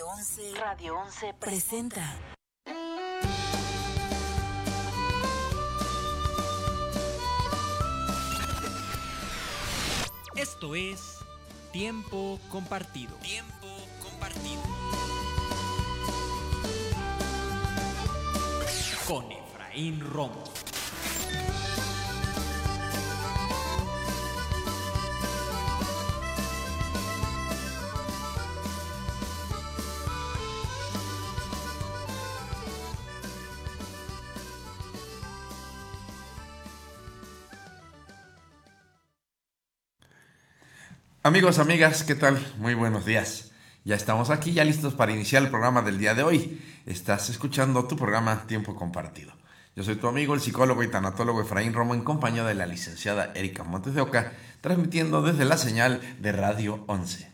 Radio 11. Radio 11 presenta. Esto es Tiempo Compartido. Tiempo Compartido. Con Efraín Romo. Amigos, amigas, ¿qué tal? Muy buenos días. Ya estamos aquí, ya listos para iniciar el programa del día de hoy. Estás escuchando tu programa Tiempo Compartido. Yo soy tu amigo, el psicólogo y tanatólogo Efraín Romo, en compañía de la licenciada Erika Montes de Oca, transmitiendo desde la señal de Radio 11.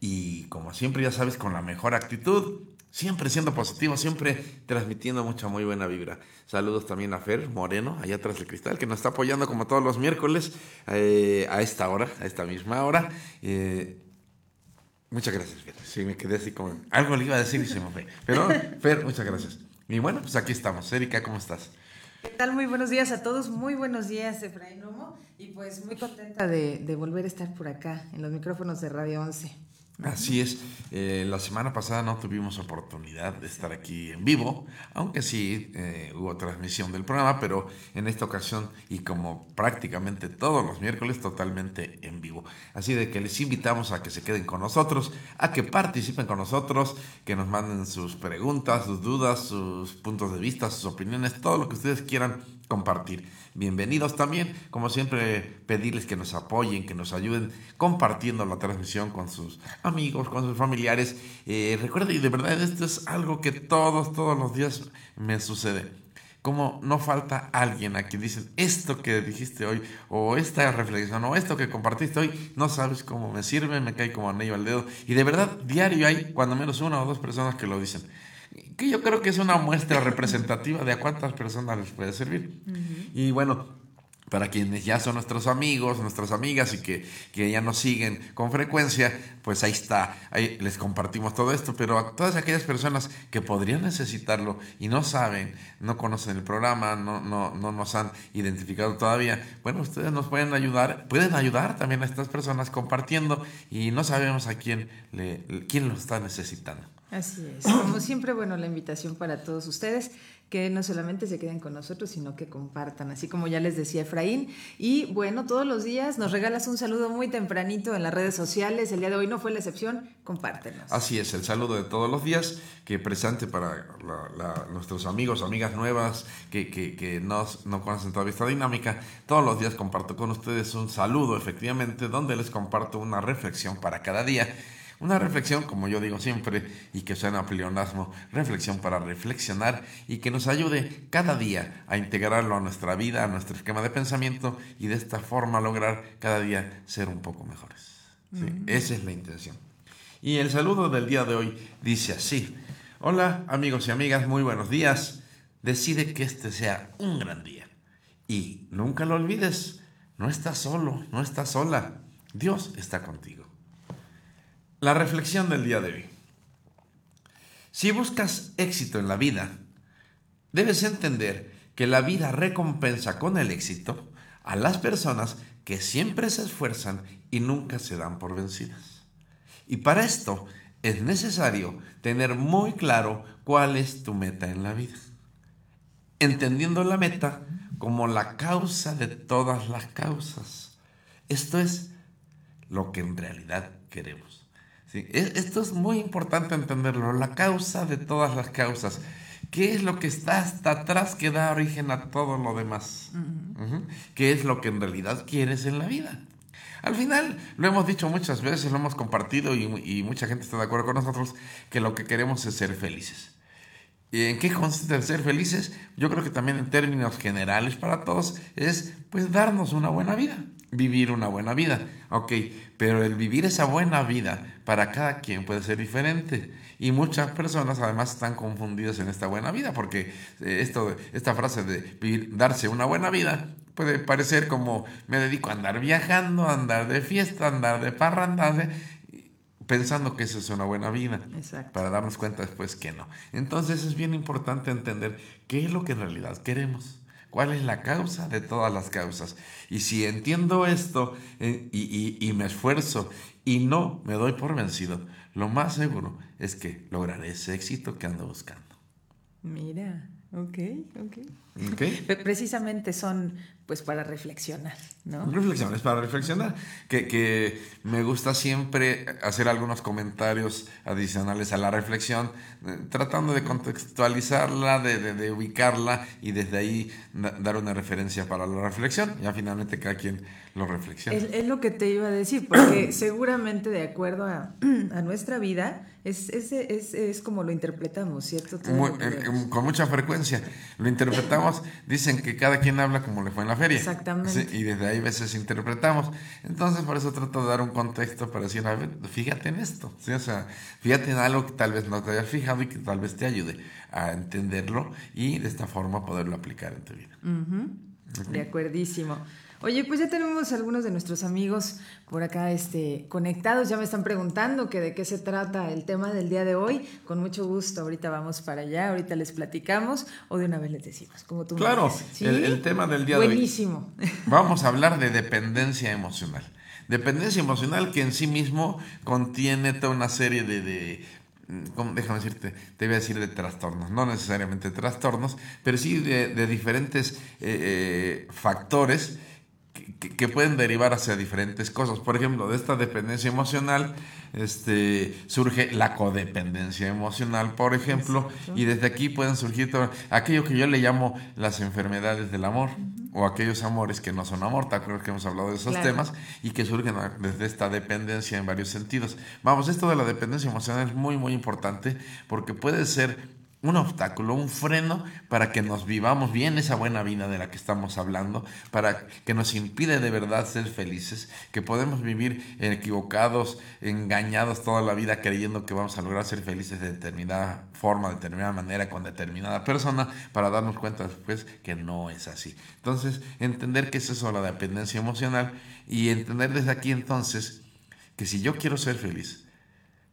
Y como siempre, ya sabes, con la mejor actitud, siempre siendo positivo, siempre transmitiendo mucha muy buena vibra. Saludos también a Fer Moreno, allá atrás del cristal, que nos está apoyando como todos los miércoles eh, a esta hora, a esta misma hora. Eh, muchas gracias, Fer. Sí, me quedé así como... Algo le iba a decir y se me fue. Pero, Fer, muchas gracias. Y bueno, pues aquí estamos. Erika, ¿cómo estás? ¿Qué tal? Muy buenos días a todos, muy buenos días, Efraín Romo, y pues muy contenta de, volver a estar por acá en los micrófonos de Radio 11. Así es, eh, la semana pasada no tuvimos oportunidad de estar aquí en vivo, aunque sí eh, hubo transmisión del programa, pero en esta ocasión y como prácticamente todos los miércoles totalmente en vivo. Así de que les invitamos a que se queden con nosotros, a que participen con nosotros, que nos manden sus preguntas, sus dudas, sus puntos de vista, sus opiniones, todo lo que ustedes quieran compartir. Bienvenidos también, como siempre, pedirles que nos apoyen, que nos ayuden compartiendo la transmisión con sus amigos, con sus familiares. Eh, recuerden, y de verdad esto es algo que todos, todos los días me sucede. Como no falta alguien a quien dicen esto que dijiste hoy, o esta reflexión, o esto que compartiste hoy, no sabes cómo me sirve, me cae como anillo al dedo. Y de verdad, diario hay cuando menos una o dos personas que lo dicen que yo creo que es una muestra representativa de a cuántas personas les puede servir. Y bueno, para quienes ya son nuestros amigos, nuestras amigas y que, que, ya nos siguen con frecuencia, pues ahí está, ahí les compartimos todo esto, pero a todas aquellas personas que podrían necesitarlo y no saben, no conocen el programa, no, no, no nos han identificado todavía, bueno, ustedes nos pueden ayudar, pueden ayudar también a estas personas compartiendo y no sabemos a quién, le, quién lo está necesitando. Así es. Como siempre, bueno, la invitación para todos ustedes que no solamente se queden con nosotros, sino que compartan, así como ya les decía Efraín. Y bueno, todos los días nos regalas un saludo muy tempranito en las redes sociales. El día de hoy no fue la excepción, compártenos. Así es, el saludo de todos los días, que presente para nuestros amigos, amigas nuevas que, que, que no conocen todavía esta dinámica. Todos los días comparto con ustedes un saludo, efectivamente, donde les comparto una reflexión para cada día una reflexión, como yo digo siempre, y que suena a pleonasmo, reflexión para reflexionar y que nos ayude cada día a integrarlo a nuestra vida, a nuestro esquema de pensamiento y de esta forma lograr cada día ser un poco mejores. Esa es la intención. Y el saludo del día de hoy dice así. Hola amigos y amigas, muy buenos días. Decide que este sea un gran día. Y nunca lo olvides, no estás solo, no estás sola. Dios está contigo. La reflexión del día de hoy. Si buscas éxito en la vida, debes entender que la vida recompensa con el éxito a las personas que siempre se esfuerzan y nunca se dan por vencidas. Y para esto es necesario tener muy claro cuál es tu meta en la vida. Entendiendo la meta como la causa de todas las causas. Esto es lo que en realidad queremos. Sí, esto es muy importante entenderlo, la causa de todas las causas. ¿Qué es lo que está hasta atrás que da origen a todo lo demás? ¿Qué es lo que en realidad quieres en la vida? Al final, lo hemos dicho muchas veces, lo hemos compartido y, y mucha gente está de acuerdo con nosotros, que lo que queremos es ser felices. ¿Y en qué consiste el ser felices? Yo creo que también en términos generales para todos es pues darnos una buena vida vivir una buena vida. Ok, pero el vivir esa buena vida para cada quien puede ser diferente. Y muchas personas además están confundidas en esta buena vida, porque eh, esto, esta frase de vivir, darse una buena vida puede parecer como me dedico a andar viajando, a andar de fiesta, a andar de parranda. pensando que esa es una buena vida, Exacto. para darnos cuenta después que no. Entonces es bien importante entender qué es lo que en realidad queremos. ¿Cuál es la causa de todas las causas? Y si entiendo esto eh, y, y- y me esfuerzo y no me doy por vencido, lo más seguro es que lograré ese éxito que ando buscando. Mira, ok, ok. ¿Ok? Pe- Precisamente son pues para reflexionar, ¿no? Reflexiones para reflexionar. Que, que me gusta siempre hacer algunos comentarios adicionales a la reflexión, eh, tratando de contextualizarla, de, de- de ubicarla y desde ahí da- dar una referencia para la reflexión. Ya finalmente cada quien lo reflexiona. Es, es lo que te iba a decir, porque seguramente de acuerdo a, a nuestra vida, es, es, es, es como lo interpretamos, ¿cierto? Muy- lo eh, vemos. con mucha frecuencia lo interpretamos, dicen que cada quien habla como le fue en la feria. Exactamente. Sí, y desde ahí a veces interpretamos. Entonces, por eso trato de dar un contexto para decir, a ver, fíjate en esto. ¿sí? O sea, fíjate en algo que tal vez no te hayas fijado y que tal vez te ayude a entenderlo y de esta forma poderlo aplicar en tu vida. De acuerdísimo. Oye, pues ya tenemos algunos de nuestros amigos por acá este, conectados. Ya me están preguntando que de qué se trata el tema del día de hoy. Con mucho gusto, ahorita vamos para allá, ahorita les platicamos o de una vez les decimos, como tú Claro. ¿Sí? el, el tema del día de hoy. Buenísimo. Vamos a hablar de dependencia emocional. Dependencia emocional que en sí mismo contiene toda una serie de, de mm, ¿cómo? déjame decirte, te voy a decir de trastornos, no necesariamente trastornos, pero sí de, de diferentes eh, eh, factores que, pueden derivar hacia diferentes cosas. Por ejemplo, de esta dependencia emocional este, surge la codependencia emocional, por ejemplo, y desde aquí pueden surgir todo aquello que yo le llamo las enfermedades del amor o aquellos amores que no son amor, ¿te acuerdas que hemos hablado de esos Claro. temas? Y que surgen desde esta dependencia en varios sentidos. Vamos, esto de la dependencia emocional es muy, muy importante porque puede ser un obstáculo, un freno para que nos vivamos bien esa buena vida de la que estamos hablando, para que nos impide de verdad ser felices, que podemos vivir equivocados, engañados toda la vida creyendo que vamos a lograr ser felices de determinada forma, de determinada manera, con determinada persona, para darnos cuenta después que no es así. Entonces, entender qué es eso la dependencia emocional y entender desde aquí entonces que si yo quiero ser feliz,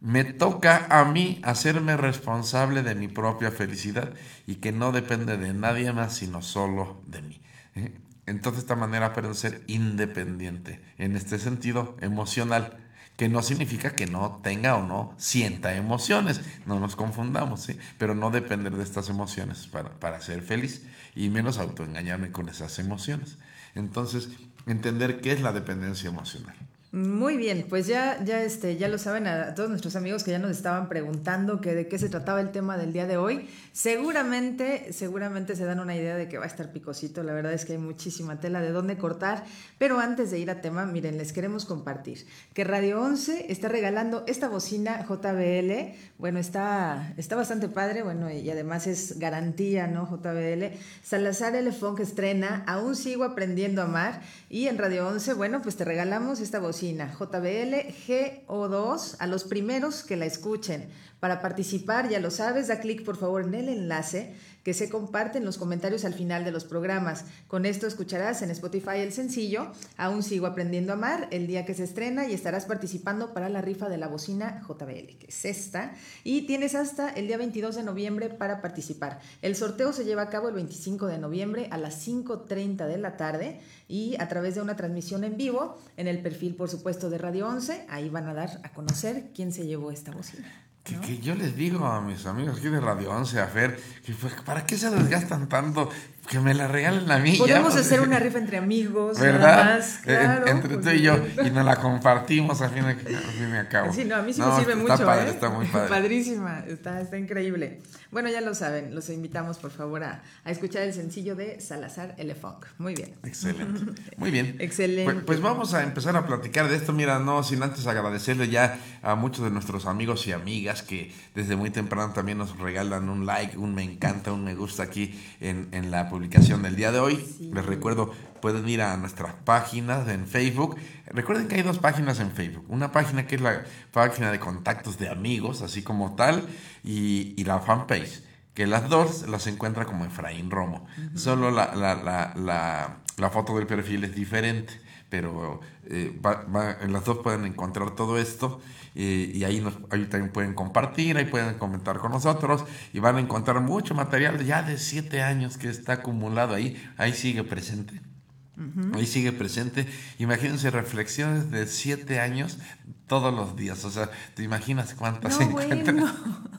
me toca a mí hacerme responsable de mi propia felicidad y que no depende de nadie más sino solo de mí. ¿eh? Entonces esta manera aprendo a ser independiente en este sentido emocional, que no significa que no tenga o no sienta emociones, no nos confundamos, ¿sí? pero no depender de estas emociones para, para ser feliz y menos autoengañarme con esas emociones. Entonces, entender qué es la dependencia emocional. Muy bien, pues ya, ya, este, ya lo saben a todos nuestros amigos que ya nos estaban preguntando que de qué se trataba el tema del día de hoy. Seguramente, seguramente se dan una idea de que va a estar picosito. La verdad es que hay muchísima tela de dónde cortar. Pero antes de ir a tema, miren, les queremos compartir que Radio 11 está regalando esta bocina JBL. Bueno, está, está bastante padre, bueno, y además es garantía, ¿no? JBL. Salazar L. Funk estrena Aún sigo aprendiendo a amar. Y en Radio 11, bueno, pues te regalamos esta bocina JBL GO2 a los primeros que la escuchen. Para participar, ya lo sabes, da clic por favor en el enlace que se comparte en los comentarios al final de los programas. Con esto escucharás en Spotify el sencillo Aún sigo aprendiendo a amar el día que se estrena y estarás participando para la rifa de la bocina JBL, que es esta. Y tienes hasta el día 22 de noviembre para participar. El sorteo se lleva a cabo el 25 de noviembre a las 5.30 de la tarde y a través de una transmisión en vivo en el perfil, por supuesto, de Radio 11. Ahí van a dar a conocer quién se llevó esta bocina. Que, que yo les digo a mis amigos aquí de Radio 11, a Fer, que pues, ¿para qué se desgastan tanto? Que me la regalen a mí. ya, Podemos pues, hacer una rifa entre amigos, ¿Verdad? nada más, Eh, claro, entre tú porque- y yo, y nos la compartimos a fin cabo. Sí, no, a mí sí No, me sirve está mucho. padre, ¿eh? está muy padre. Padrísima, está, está increíble. Bueno, ya lo saben, los invitamos por favor a, a escuchar el sencillo de Salazar L. Funk. Muy bien. Excelente. Muy bien. Excelente. Pues, pues vamos a empezar a platicar de esto. Mira, no sin antes agradecerle ya a muchos de nuestros amigos y amigas que desde muy temprano también nos regalan un like, un me encanta, un me gusta aquí en, en la publicación del día de hoy. Sí. Les recuerdo, pueden ir a nuestras páginas en Facebook. Recuerden que hay dos páginas en Facebook. Una página que es la página de contactos de amigos, así como tal, y, y la fanpage que las dos las encuentra como Efraín Romo. Solo la, la, la, foto del perfil es diferente. pero eh, en las dos pueden encontrar todo esto y ahí, nos, ahí también pueden compartir, ahí pueden comentar con nosotros y van a encontrar mucho material ya de siete años que está acumulado ahí, ahí sigue presente. Ahí sigue presente. Imagínense reflexiones de siete años todos los días. O sea, ¿te imaginas cuántas no,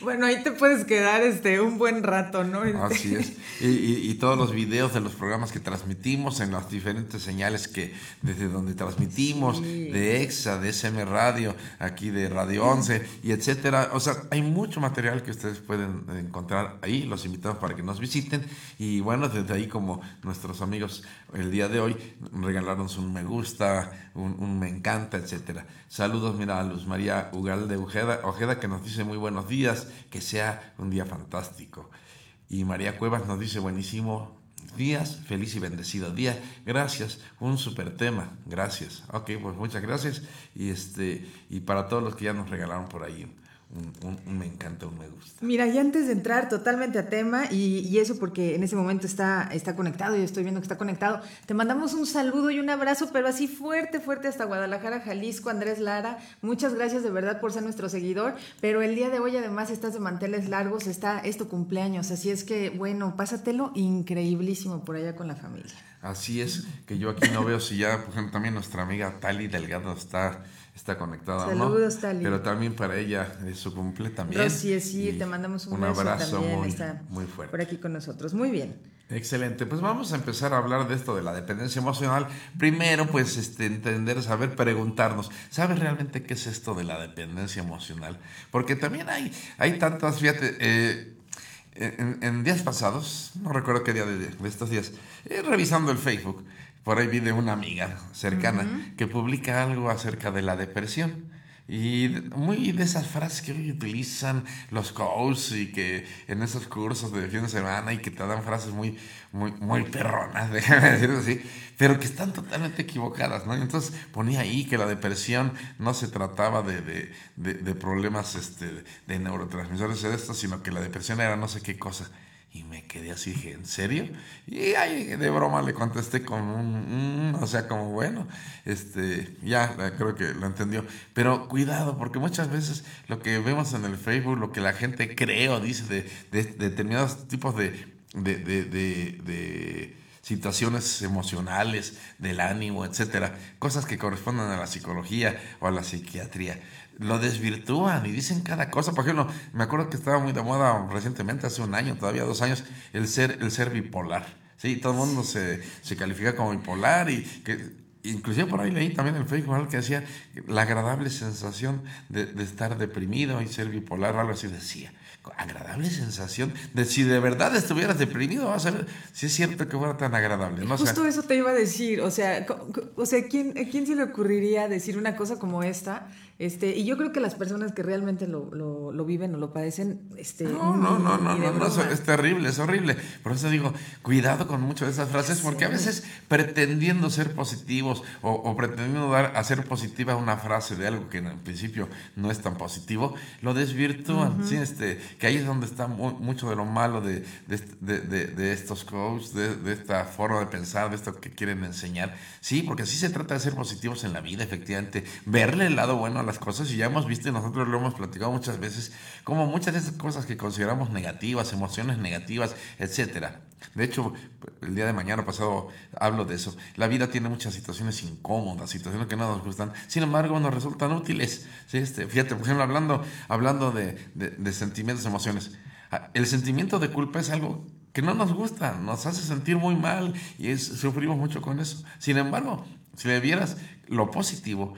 Bueno, ahí te puedes quedar este un buen rato, ¿no? Así es. Y, todos los videos de los programas que transmitimos en las diferentes señales que desde donde transmitimos, de EXA, de SM Radio, aquí de Radio 11 y etcétera. O sea, hay mucho material que ustedes pueden encontrar ahí. Los invitamos para que nos visiten. Y bueno, desde ahí como nuestros amigos el día de hoy regalaron un me gusta, un, un me encanta, etcétera. Saludos, mira, a Luz María Ugalde Ojeda, Ojeda que nos dice muy buenos días, que sea un día fantástico. Y María Cuevas nos dice buenísimo días, feliz y bendecido día. Gracias, un super tema, gracias. Ok, pues muchas gracias. Y este, y para todos los que ya nos regalaron por ahí un, me encanta, un me gusta. Mira, y antes de entrar totalmente a tema, y, eso porque en ese momento está, está conectado, y estoy viendo que está conectado, te mandamos un saludo y un abrazo, pero así fuerte, fuerte hasta Guadalajara, Jalisco, Andrés Lara. Muchas gracias de verdad por ser nuestro seguidor, pero el día de hoy además estás de manteles largos, está, es tu cumpleaños, así es que, bueno, pásatelo increíblísimo por allá con la familia. Así es, que yo aquí no veo si ya, por ejemplo, también nuestra amiga Tali Delgado está está conectada Saludos, no. Tali. Pero también para ella es su cumple también. Rosy, sí, te mandamos un, abrazo muy, está muy fuerte. Por aquí con nosotros. Muy bien. Excelente, pues vamos a empezar a hablar de esto de la dependencia emocional. Primero, pues este, entender, saber, preguntarnos, ¿sabes realmente qué es esto de la dependencia emocional? Porque también hay, hay tantas, fíjate, eh, en, días pasados, no recuerdo qué día de, estos días, eh, revisando el Facebook, por ahí vi de una amiga cercana que publica algo acerca de la depresión. Y muy de esas frases que hoy utilizan los coaches y que en esos cursos de fin de semana y que te dan frases muy, muy, muy perronas, déjame decirlo así, pero que están totalmente equivocadas, ¿no? entonces ponía ahí que la depresión no se trataba de, de, de, problemas este, de neurotransmisores de esto, sino que la depresión era no sé qué cosa. Y me quedé así, dije, ¿en serio? Y ahí de broma le contesté con un, o sea, como bueno, este, ya creo que lo entendió. Pero cuidado, porque muchas veces lo que vemos en el Facebook, lo que la gente cree o dice de, de, determinados tipos de, de situaciones emocionales, del ánimo, etcétera, cosas que corresponden a la psicología o a la psiquiatría lo desvirtúan y dicen cada cosa. Por ejemplo, me acuerdo que estaba muy de moda recientemente, hace un año, todavía dos años, el ser, el ser bipolar. Sí, todo el mundo se, se califica como bipolar y que inclusive por ahí leí también en Facebook que decía la agradable sensación de, estar deprimido y ser bipolar, algo así decía agradable sensación de si de verdad estuvieras deprimido, vas a ver si es cierto que fuera tan agradable. ¿no? Justo eso te iba a decir, o sea, o sea ¿quién, ¿quién se le ocurriría decir una cosa como esta? Este, y yo creo que las personas que realmente lo, lo, viven o lo padecen, este, no, no, no, no, no, es, terrible, es horrible. Por eso digo, cuidado con muchas de esas frases, porque a veces pretendiendo ser positivos o, pretendiendo dar, hacer positiva una frase de algo que en principio no es tan positivo, lo desvirtúan, ¿sí? Este, que ahí es donde está mucho de lo malo de, de, de, de estos coaches, de, esta forma de pensar, de esto que quieren enseñar. Sí, porque así se trata de ser positivos en la vida, efectivamente, verle el lado bueno a las cosas y ya hemos visto y nosotros lo hemos platicado muchas veces, como muchas de esas cosas que consideramos negativas, emociones negativas, etcétera. De hecho, el día de mañana pasado hablo de eso. La vida tiene muchas situaciones incómodas, situaciones que no nos gustan, sin embargo nos resultan útiles. ¿sí? Este, fíjate, por ejemplo, hablando, hablando de, de sentimientos, emociones. Ah, el sentimiento de culpa es algo que no nos gusta, nos hace sentir muy mal y es, sufrimos mucho con eso. Sin embargo, si le vieras lo positivo,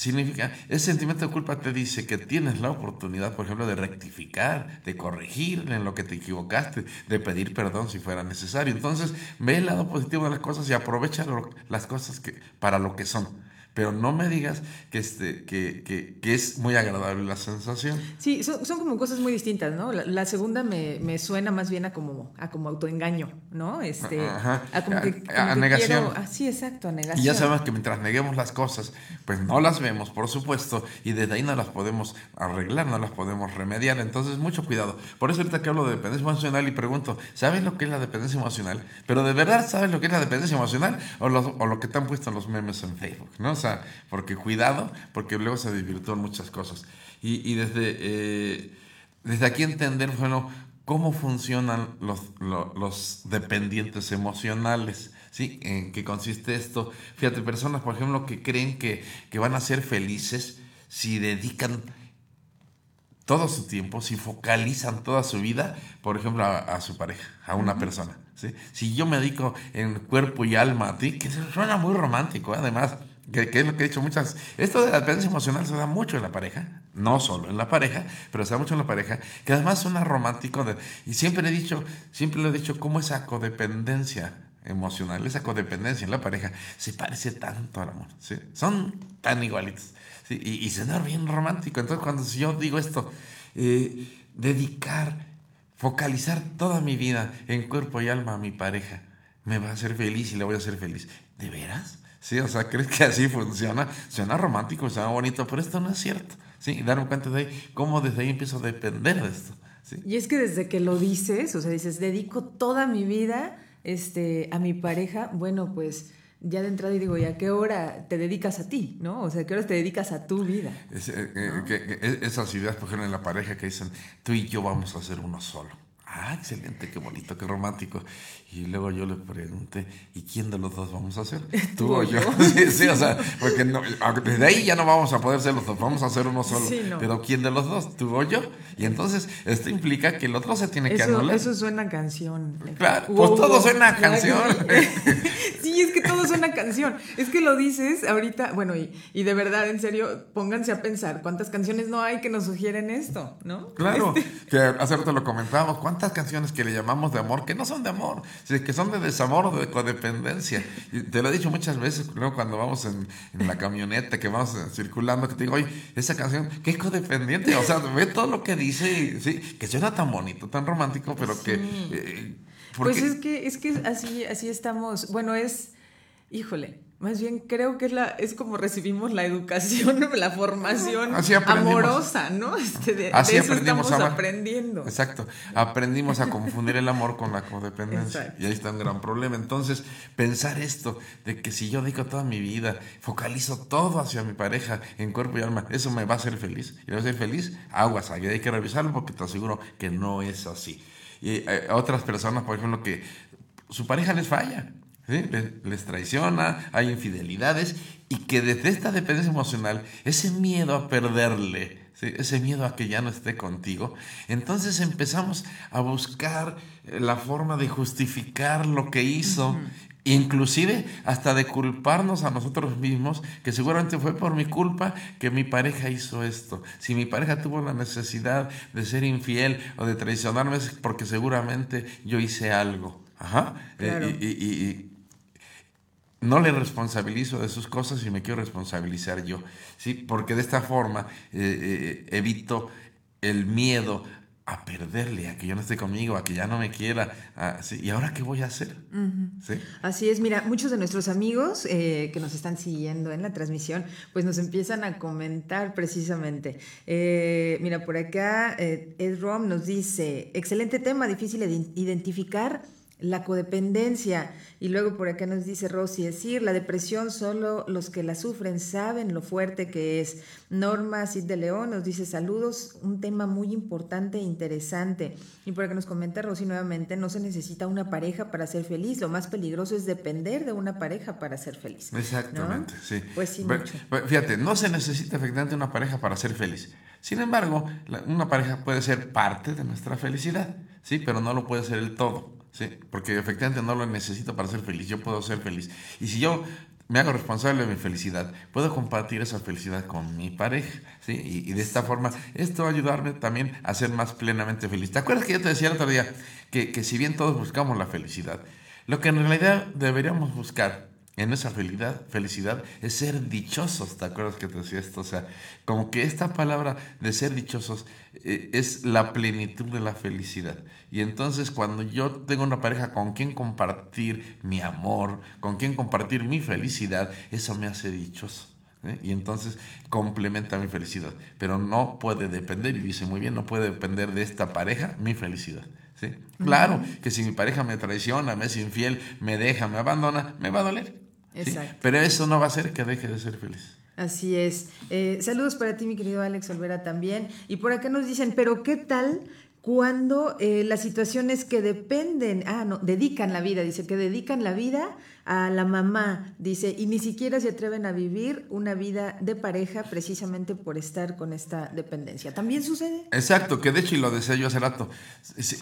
significa, ese sentimiento de culpa te dice que tienes la oportunidad, por ejemplo, de rectificar, de corregir en lo que te equivocaste, de pedir perdón si fuera necesario. Entonces, ve el lado positivo de las cosas y aprovecha las cosas que, para lo que son. Pero no me digas que, este, que, que, que es muy agradable la sensación. Sí, son, son como cosas muy distintas, ¿no? La, la segunda me, me, suena más bien a como, a como autoengaño, ¿no? Este, Ajá. A como que, como A- negación. quiero- ah, sí, exacto, a negación. Y ya sabemos que mientras neguemos las cosas, pues no las vemos, por supuesto, y desde ahí no las podemos arreglar, no las podemos remediar. Entonces, mucho cuidado. Por eso ahorita que hablo de dependencia emocional y pregunto, ¿sabes lo que es la dependencia emocional? Pero de verdad, ¿sabes lo que es la dependencia emocional? O lo, o lo que te han puesto en los memes en Facebook, ¿no? Sea, porque cuidado, porque luego se desvirtúan muchas cosas. Y, y desde, eh, desde aquí entender, bueno, cómo funcionan los, lo- los dependientes emocionales. ¿Sí? ¿En qué consiste esto? Fíjate, personas, por ejemplo, que creen que, que van a ser felices si dedican todo su tiempo, si focalizan toda su vida, por ejemplo, a, a su pareja, a una persona. ¿sí? Si yo me dedico en cuerpo y alma a ti, que suena muy romántico, ¿eh? además, que, es lo que he dicho muchas. Esto de la dependencia emocional se da mucho en la pareja, no solo en la pareja, pero se da mucho en la pareja, que además suena romántico. y siempre he dicho, siempre lo he dicho, cómo esa codependencia emocional, esa codependencia en la pareja se parece tanto al amor. Son tan igualitos. Y, y suena bien romántico. Entonces, cuando yo digo esto, eh, dedicar, focalizar toda mi vida en cuerpo y alma a mi pareja, me va a hacer feliz y le voy a hacer feliz. ¿De veras? Sí, o sea, ¿crees que así funciona? Suena romántico, suena bonito, pero esto no es cierto. Sí, y darme cuenta de ahí, cómo desde ahí empiezo a depender de esto. ¿sí? Y es que desde que lo dices, o sea, dices, dedico toda mi vida este, a mi pareja, bueno, pues ya de entrada y digo, ¿y a qué hora te dedicas a ti? ¿No? O sea, ¿a qué horas te dedicas a tu vida? Es, eh, eh, que- que es- esas ideas, por ejemplo, en la pareja que dicen, tú y yo vamos a ser uno solo. Ah, excelente, qué bonito, qué romántico. Y luego yo le pregunté, ¿y quién de los dos vamos a ser? ¿Tú o yo? sí, sí, o sea, porque no- desde ahí ya no vamos a poder ser los dos, vamos a ser uno solo. Sí, no. Pero ¿quién de los dos? ¿Tú o yo? Y entonces esto implica que el otro se tiene que Eso, anular. eso suena a canción. Claro, Wow, pues todo suena a canción. sí, es que todo suena a canción. Es que lo dices ahorita, bueno, y, y de verdad, en serio, pónganse a pensar cuántas canciones no hay que nos sugieren esto, ¿no? Claro, Este, que hace rato lo comentábamos, cuántas canciones que le llamamos de amor que no son de amor, sí, que son de desamor o de codependencia. Y te lo he dicho muchas veces, luego cuando vamos en, en la camioneta, que vamos circulando, que te digo, oye, esa canción, qué codependiente, o sea, ve todo lo que dice, y, sí, que suena tan bonito, tan romántico, pero que... eh, Pues es que, es que así, así estamos. Bueno, es, híjole, más bien creo que es la, es como recibimos la educación, la formación amorosa, ¿no? Este, de, Así de eso aprendimos estamos a amar. aprendiendo. Exacto. Aprendimos a confundir el amor con la codependencia. Exacto. Y ahí está un gran problema. Entonces, pensar esto, de que si yo dedico toda mi vida, focalizo todo hacia mi pareja en cuerpo y alma, eso me va a hacer feliz. Y va a ser feliz, aguas, ahí hay que revisarlo porque te aseguro que no es así. Y eh, otras personas, por ejemplo, que su pareja les falla. ¿Sí? Les, les traiciona, hay infidelidades y que desde esta dependencia emocional, ese miedo a perderle, ¿sí? ese miedo a que ya no esté contigo, entonces empezamos a buscar eh, la forma de justificar lo que hizo. Inclusive hasta de culparnos a nosotros mismos, que seguramente fue por mi culpa que mi pareja hizo esto. Si mi pareja tuvo la necesidad de ser infiel o de traicionarme es porque seguramente yo hice algo. Ajá. Eh, Claro. y- y- y- y no le responsabilizo de sus cosas y me quiero responsabilizar yo, ¿sí? Porque de esta forma eh, eh, evito el miedo a perderle, a que ya no esté conmigo, a que ya no me quiera. a- ¿sí? ¿Y ahora qué voy a hacer? ¿Sí? Así es, mira, muchos de nuestros amigos eh, que nos están siguiendo en la transmisión, pues nos empiezan a comentar precisamente. Eh, mira, por acá eh, Ed Rom nos dice, excelente tema, difícil de identificar la codependencia. Y luego por acá nos dice Rosy, decir, la depresión solo los que la sufren saben lo fuerte que es. Norma Cid de León nos dice, saludos, un tema muy importante e interesante. Y por acá nos comenta Rosy nuevamente, no se necesita una pareja para ser feliz, lo más peligroso es depender de una pareja para ser feliz. ¿no? Exactamente, sí. Pues sí, mucho. Fíjate, no se necesita efectivamente una pareja para ser feliz. Sin embargo, la- una pareja puede ser parte de nuestra felicidad, sí, pero no lo puede ser el todo, sí, porque efectivamente no lo necesito para ser feliz. Yo puedo ser feliz. Y si yo me hago responsable de mi felicidad, puedo compartir esa felicidad con mi pareja, sí, y, de esta forma esto va a ayudarme también a ser más plenamente feliz. ¿Te acuerdas que yo te decía el otro día que, que si bien todos buscamos la felicidad, lo que en realidad deberíamos buscar en esa felicidad, felicidad es ser dichosos, ¿te acuerdas que te decía esto? O sea, como que esta palabra de ser dichosos eh, es la plenitud de la felicidad. Y entonces cuando yo tengo una pareja con quien compartir mi amor, con quien compartir mi felicidad, eso me hace dichoso. ¿eh? Y entonces complementa mi felicidad. Pero no puede depender, y dice muy bien, no puede depender de esta pareja mi felicidad. ¿Sí? Claro que si mi pareja me traiciona, me es infiel, me deja, me abandona, me va a doler. Pero eso no va a hacer que deje de ser feliz. Así es. Eh, saludos para ti, mi querido Alex Olvera, también. Y por acá nos dicen, pero ¿qué tal cuando eh, las situaciones que dependen, ah, no, dedican la vida, dice que dedican la vida a la mamá, dice, y ni siquiera se atreven a vivir una vida de pareja precisamente por estar con esta dependencia. ¿También sucede? Exacto, que de hecho, y lo decía yo hace rato,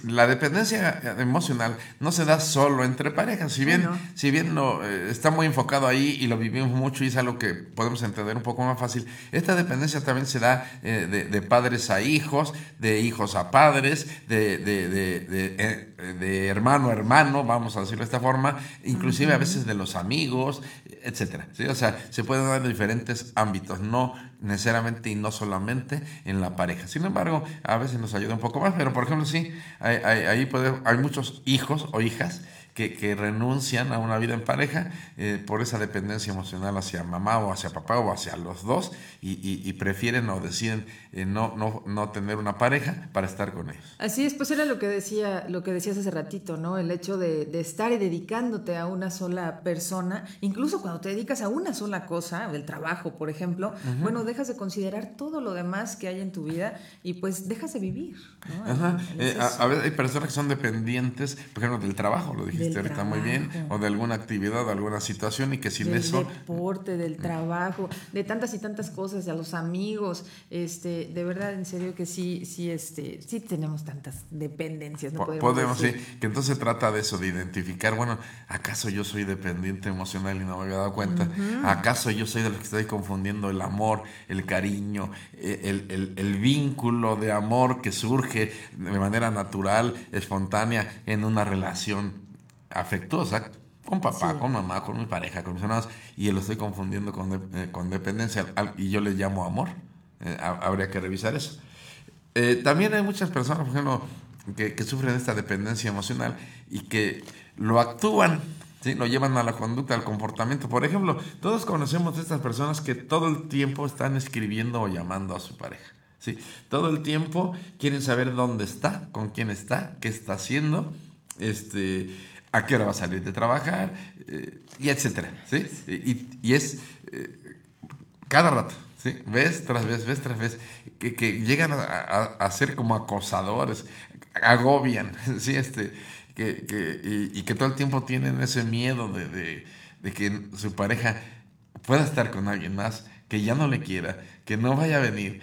la dependencia emocional no se da solo entre parejas, si bien, si bien no, eh, está muy enfocado ahí y lo vivimos mucho y es algo que podemos entender un poco más fácil, esta dependencia también se da eh, de, padres a hijos, de hijos a padres, de, de, eh, de hermano a hermano, vamos a decirlo de esta forma, inclusive a veces de los amigos, etcétera. ¿sí? O sea, se pueden dar en diferentes ámbitos, no necesariamente y no solamente en la pareja. Sin embargo, a veces nos ayuda un poco más, pero por ejemplo, sí, ahí puede, hay muchos hijos o hijas que, renuncian a una vida en pareja eh, por esa dependencia emocional hacia mamá o hacia papá o hacia los dos y, prefieren o deciden eh, no, no, no tener una pareja para estar con ellos. Así es, pues era lo que decía, lo que decías hace ratito, ¿no? El hecho de, de estar dedicándote a una sola persona, incluso cuando te dedicas a una sola cosa, el trabajo, por ejemplo, bueno, dejas de considerar todo lo demás que hay en tu vida y pues dejas de vivir. Ajá. Eh, a, a, veces hay personas que son dependientes, por ejemplo, del trabajo, lo dijiste está muy bien, o de alguna actividad, de alguna situación, y que sin del eso... deporte, del trabajo, de tantas y tantas cosas, de los amigos, este, de verdad, en serio que sí, sí, este, sí tenemos tantas dependencias, ¿no? Podemos, sí, que entonces se trata de eso, de identificar, bueno, ¿acaso yo soy dependiente emocional y no me había dado cuenta? ¿Acaso yo soy de los que estoy confundiendo el amor, el cariño, el, el, el vínculo de amor que surge de manera natural, espontánea en una relación afectuosa con papá, con mamá, con mi pareja, con mis hermanos, y lo estoy confundiendo con, eh, con dependencia, y yo le llamo amor. Eh, habría que revisar eso. Eh, también hay muchas personas, por ejemplo, que, que, sufren esta dependencia emocional y que lo actúan, ¿sí? lo llevan a la conducta, al comportamiento. Por ejemplo, todos conocemos a estas personas que todo el tiempo están escribiendo o llamando a su pareja. ¿sí? Todo el tiempo quieren saber dónde está, con quién está, qué está haciendo. Este, a qué hora va a salir de trabajar, eh, y etcétera, ¿sí? Y, es eh, cada rato, ¿sí? Vez tras vez, vez tras vez, que, que llegan a, ser como acosadores, agobian, ¿sí? Este, que, que y, que todo el tiempo tienen ese miedo de, de, de que su pareja pueda estar con alguien más, que ya no le quiera, que no vaya a venir,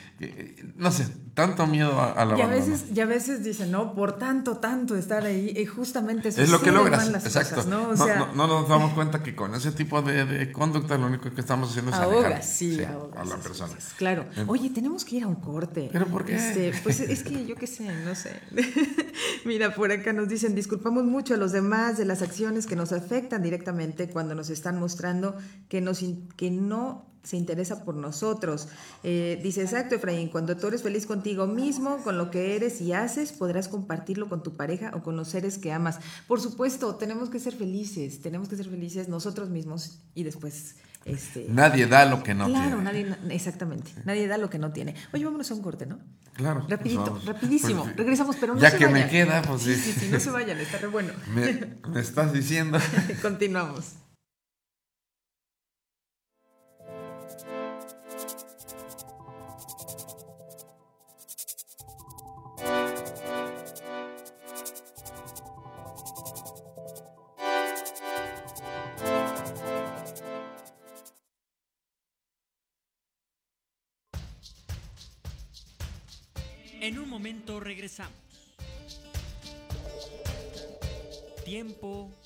no sé, tanto miedo a, la y a veces Y a veces dicen, no, por tanto, tanto estar ahí, y justamente eso es lo que logras, exacto. ¿no? ¿no? nos damos cuenta que con ese tipo de, conducta lo único que estamos haciendo es ahogar sí, a la persona. claro. Oye, tenemos que ir a un corte. ¿Pero por qué? Este, pues es que yo qué sé, no sé. Mira, por acá nos dicen, disculpamos mucho a los demás de las acciones que nos afectan directamente cuando nos están mostrando que, nos, que no se interesa por nosotros. Eh, dice, exacto, Efraín, cuando tú eres feliz contigo mismo, con lo que eres y haces, podrás compartirlo con tu pareja o con los seres que amas. Por supuesto, tenemos que ser felices, tenemos que ser felices nosotros mismos y después... Este, nadie da lo que no tiene. Claro, nadie, exactamente. Nadie da lo que no tiene. Oye, vámonos a un corte, ¿no? Claro. Rapidito, rapidísimo. Pues, Regresamos, pero no ya se que me queda, pues sí. Sí, sí, no se vayan, está re bueno. Me, me estás diciendo. Continuamos.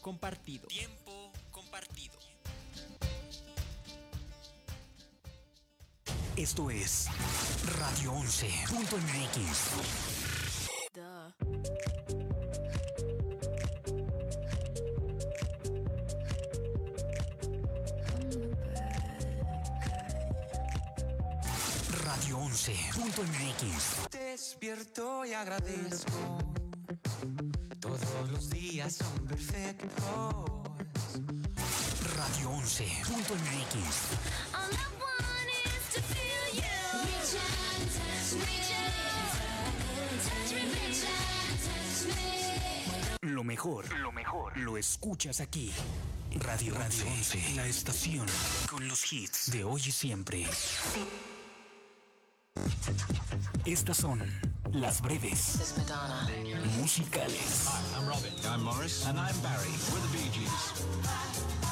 Compartido. Tiempo compartido. Esto es Radio 11.mx. Radio 11.mx. Despierto y agradezco reach out and touch me. Lo mejor, lo mejor, lo escuchas aquí. Radio Radio 11, la estación con los hits de hoy y siempre. Estas son las breves musicales. I'm Robin. I'm Morris. And I'm Barry. We're the Bee Gees.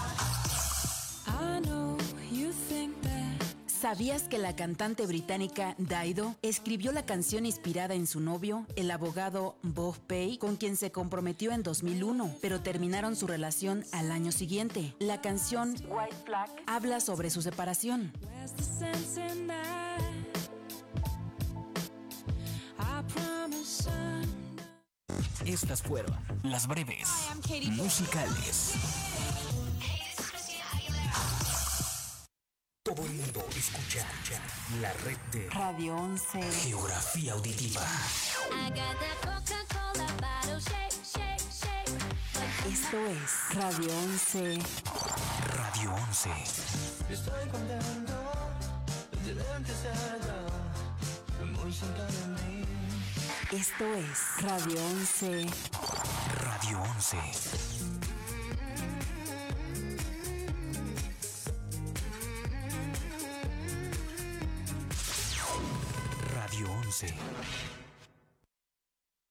¿Sabías que la cantante británica Dido escribió la canción inspirada en su novio, el abogado Bob Pay, con quien se comprometió en 2001, pero terminaron su relación al año siguiente? La canción White Flag habla sobre su separación. Estas fueron las breves musicales. Todo el mundo escucha la red de Radio 11. Geografía Auditiva. Esto es Radio 11. Radio 11. Estoy contento de verte cerca, muy cerca de mí. Esto es Radio 11. Radio 11. Radio 11.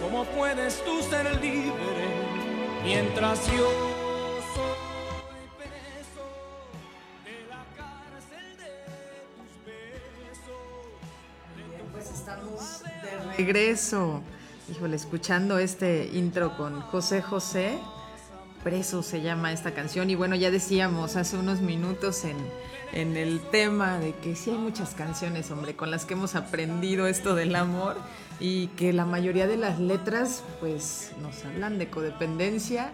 ¿cómo puedes tú ser libre mientras yo soy preso de la cárcel de tus besos? Pues estamos de regreso. Híjole, escuchando este intro con José José. Preso se llama esta canción. Y bueno, ya decíamos hace unos minutos en, en el tema de que sí hay muchas canciones, hombre, con las que hemos aprendido esto del amor y que la mayoría de las letras pues nos hablan de codependencia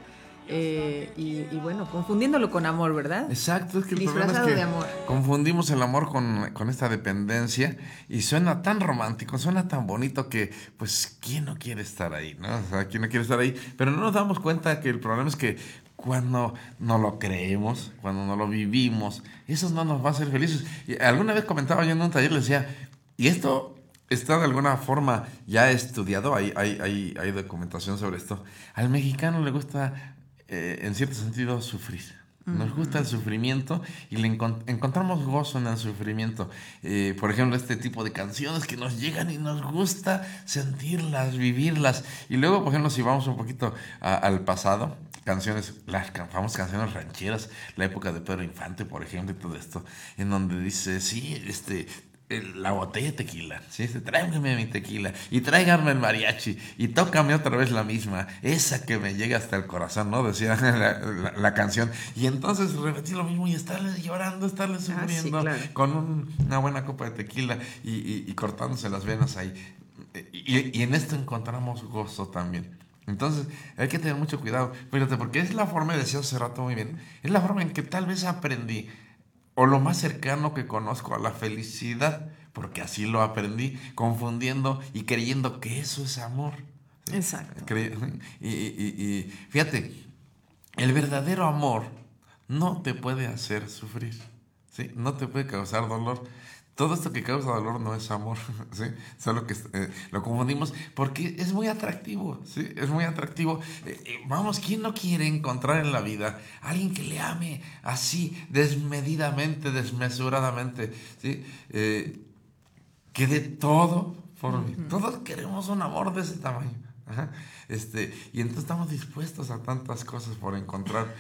eh, y, y bueno, confundiéndolo con amor, ¿verdad? Exacto, es que el problema es Disfrazado que de amor. confundimos el amor con, con esta dependencia y suena tan romántico, suena tan bonito que, pues, ¿quién no quiere estar ahí? ¿no? O sea, ¿quién no quiere estar ahí? Pero no nos damos cuenta que el problema es que cuando no lo creemos, cuando no lo vivimos, eso no nos va a hacer felices. Y alguna vez comentaba yo en un taller, le decía, y esto está de alguna forma ya estudiado, hay, hay, hay, hay documentación sobre esto. Al mexicano le gusta, eh, en cierto sentido, sufrir. Nos gusta el sufrimiento y le encon- encontramos gozo en el sufrimiento. Eh, por ejemplo, este tipo de canciones que nos llegan y nos gusta sentirlas, vivirlas. Y luego, por ejemplo, si vamos un poquito a- al pasado, canciones, las famosas canciones rancheras, la época de Pedro Infante, por ejemplo, y todo esto, en donde dice, sí, este, el- la botella de tequila, ¿sí? Tráigame mi tequila y tráigame el mariachi y tócame otra vez la misma, esa que me llega hasta el corazón, ¿no? Decía la, la- la canción. Y entonces repetí lo mismo y estarle llorando, estarle sí, sufriendo claro. con un- una buena copa de tequila y, y- y cortándose las venas ahí. Y, y en esto encontramos gozo también. Entonces hay que tener mucho cuidado, fíjate, porque es la forma, decía hace rato muy bien, es la forma en que tal vez aprendí, o lo más cercano que conozco a la felicidad, porque así lo aprendí, confundiendo y creyendo que eso es amor. Exacto. Y- y- y fíjate, el verdadero amor no te puede hacer sufrir, ¿sí? no te puede causar dolor. Todo esto que causa dolor no es amor, ¿sí? Solo que eh, lo confundimos porque es muy atractivo, ¿sí? Es muy atractivo. Eh, eh, vamos, ¿quién no quiere encontrar en la vida a alguien que le ame así, desmedidamente, desmesuradamente, ¿sí? Que dé todo por mí. Todos queremos un amor de ese tamaño. Ajá. Este, y entonces estamos dispuestos a tantas cosas por encontrar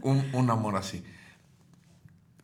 un, un amor así.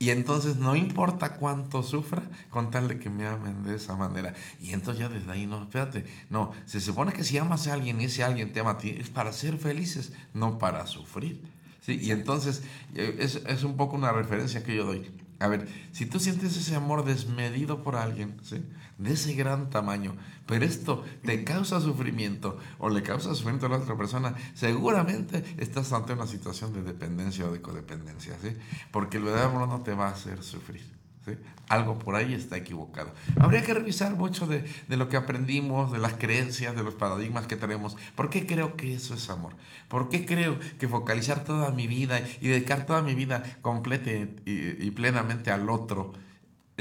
Y entonces no importa cuánto sufra, con tal de que me amen de esa manera. Y entonces ya desde ahí, no, espérate, no, se supone que si amas a alguien y ese alguien te ama a ti, es para ser felices, no para sufrir. ¿sí? Y entonces eh, es, es un poco una referencia que yo doy. A ver, si tú sientes ese amor desmedido por alguien, ¿sí? de ese gran tamaño, pero esto te causa sufrimiento o le causa sufrimiento a la otra persona, seguramente estás ante una situación de dependencia o de codependencia, ¿sí? porque el verdadero amor no te va a hacer sufrir. ¿Sí? Algo por ahí está equivocado. Habría que revisar mucho de, de lo que aprendimos, de las creencias, de los paradigmas que tenemos. ¿Por qué creo que eso es amor? ¿Por qué creo que focalizar toda mi vida y dedicar toda mi vida completa y, y plenamente al otro?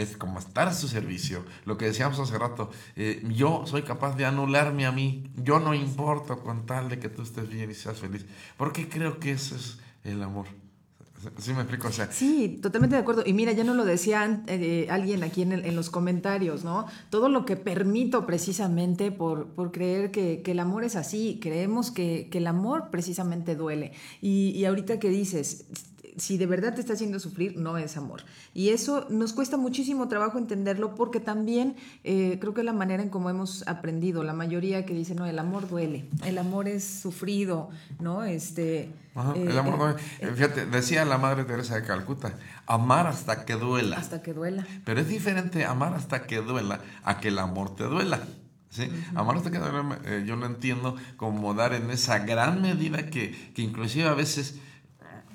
es como estar a su servicio. Lo que decíamos hace rato, eh, yo soy capaz de anularme a mí, yo no importo con tal de que tú estés bien y seas feliz. Porque creo que ese es el amor. ¿Sí me explico? O sea, Sí, totalmente de acuerdo. Y mira, ya nos lo decía eh, alguien aquí en, en los comentarios, ¿no? Todo lo que permito precisamente por, por creer que, que el amor es así, creemos que, que el amor precisamente duele. Y, y ahorita que dices, si de verdad te está haciendo sufrir, no es amor. Y eso nos cuesta muchísimo trabajo entenderlo porque también eh, creo que la manera en cómo hemos aprendido, la mayoría que dice, no, el amor duele, el amor es sufrido, ¿no? Este, Ajá, eh, el amor eh, es- Fíjate, decía la Madre Teresa de Calcuta, amar hasta que duela. hasta que duela. Pero es diferente amar hasta que duela a que el amor te duela. ¿sí? Amar hasta que duela, eh, yo lo entiendo como dar en esa gran medida que, que inclusive a veces, eh,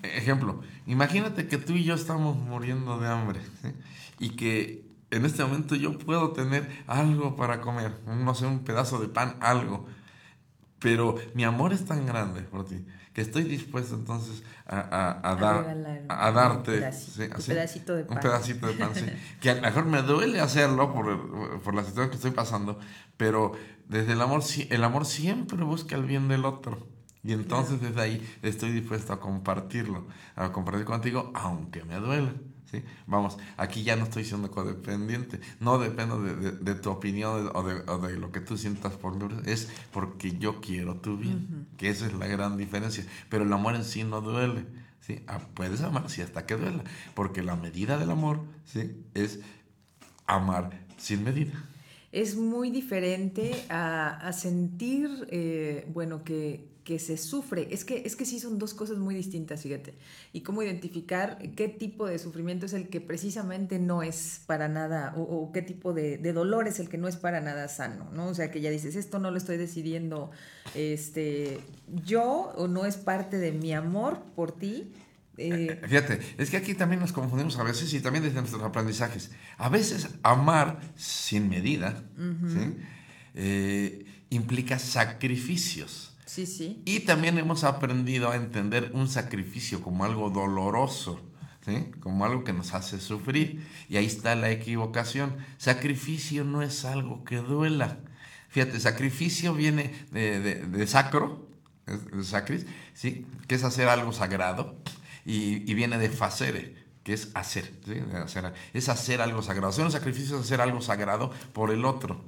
ejemplo, imagínate que tú y yo estamos muriendo de hambre ¿sí? y que en este momento yo puedo tener algo para comer, no sé, un pedazo de pan, algo. Pero mi amor es tan grande por ti que estoy dispuesto entonces a, a- a dar, a, a un darte pedacito, sí, de un pan. pedacito de pan, sí. que a lo mejor me duele hacerlo por, por la situación que estoy pasando, pero desde el amor, el amor siempre busca el bien del otro. Y entonces desde ahí estoy dispuesto a compartirlo, a compartir contigo, aunque me duela. ¿sí? Vamos, aquí ya no estoy siendo codependiente, no dependo de, de- de tu opinión o de, o de lo que tú sientas por mí, es porque yo quiero tu bien, que esa es la gran diferencia. Pero el amor en sí no duele. ¿sí? Ah, puedes amar sí, hasta que duela, porque la medida del amor ¿sí? es amar sin medida. Es muy diferente a, a sentir, eh, bueno, que, que se sufre. Es que, es que sí son dos cosas muy distintas, fíjate. Y cómo identificar qué tipo de sufrimiento es el que precisamente no es para nada, o, o qué tipo de, de dolor es el que no es para nada sano, ¿no? O sea, que ya dices, esto no lo estoy decidiendo este, yo, o no es parte de mi amor por ti. eh, Fíjate, es que aquí también nos confundimos a veces y también desde nuestros aprendizajes. A veces amar sin medida ¿sí? Eh, implica sacrificios. Sí, sí. Y también hemos aprendido a entender un sacrificio como algo doloroso, ¿sí? como algo que nos hace sufrir. Y ahí está la equivocación. Sacrificio no es algo que duela. Fíjate, sacrificio viene de, de- sacro, de ¿sí? que es hacer algo sagrado, y, y viene de facere, que es hacer, hacer- es hacer algo sagrado. Hacer un sacrificio es hacer algo sagrado por el otro.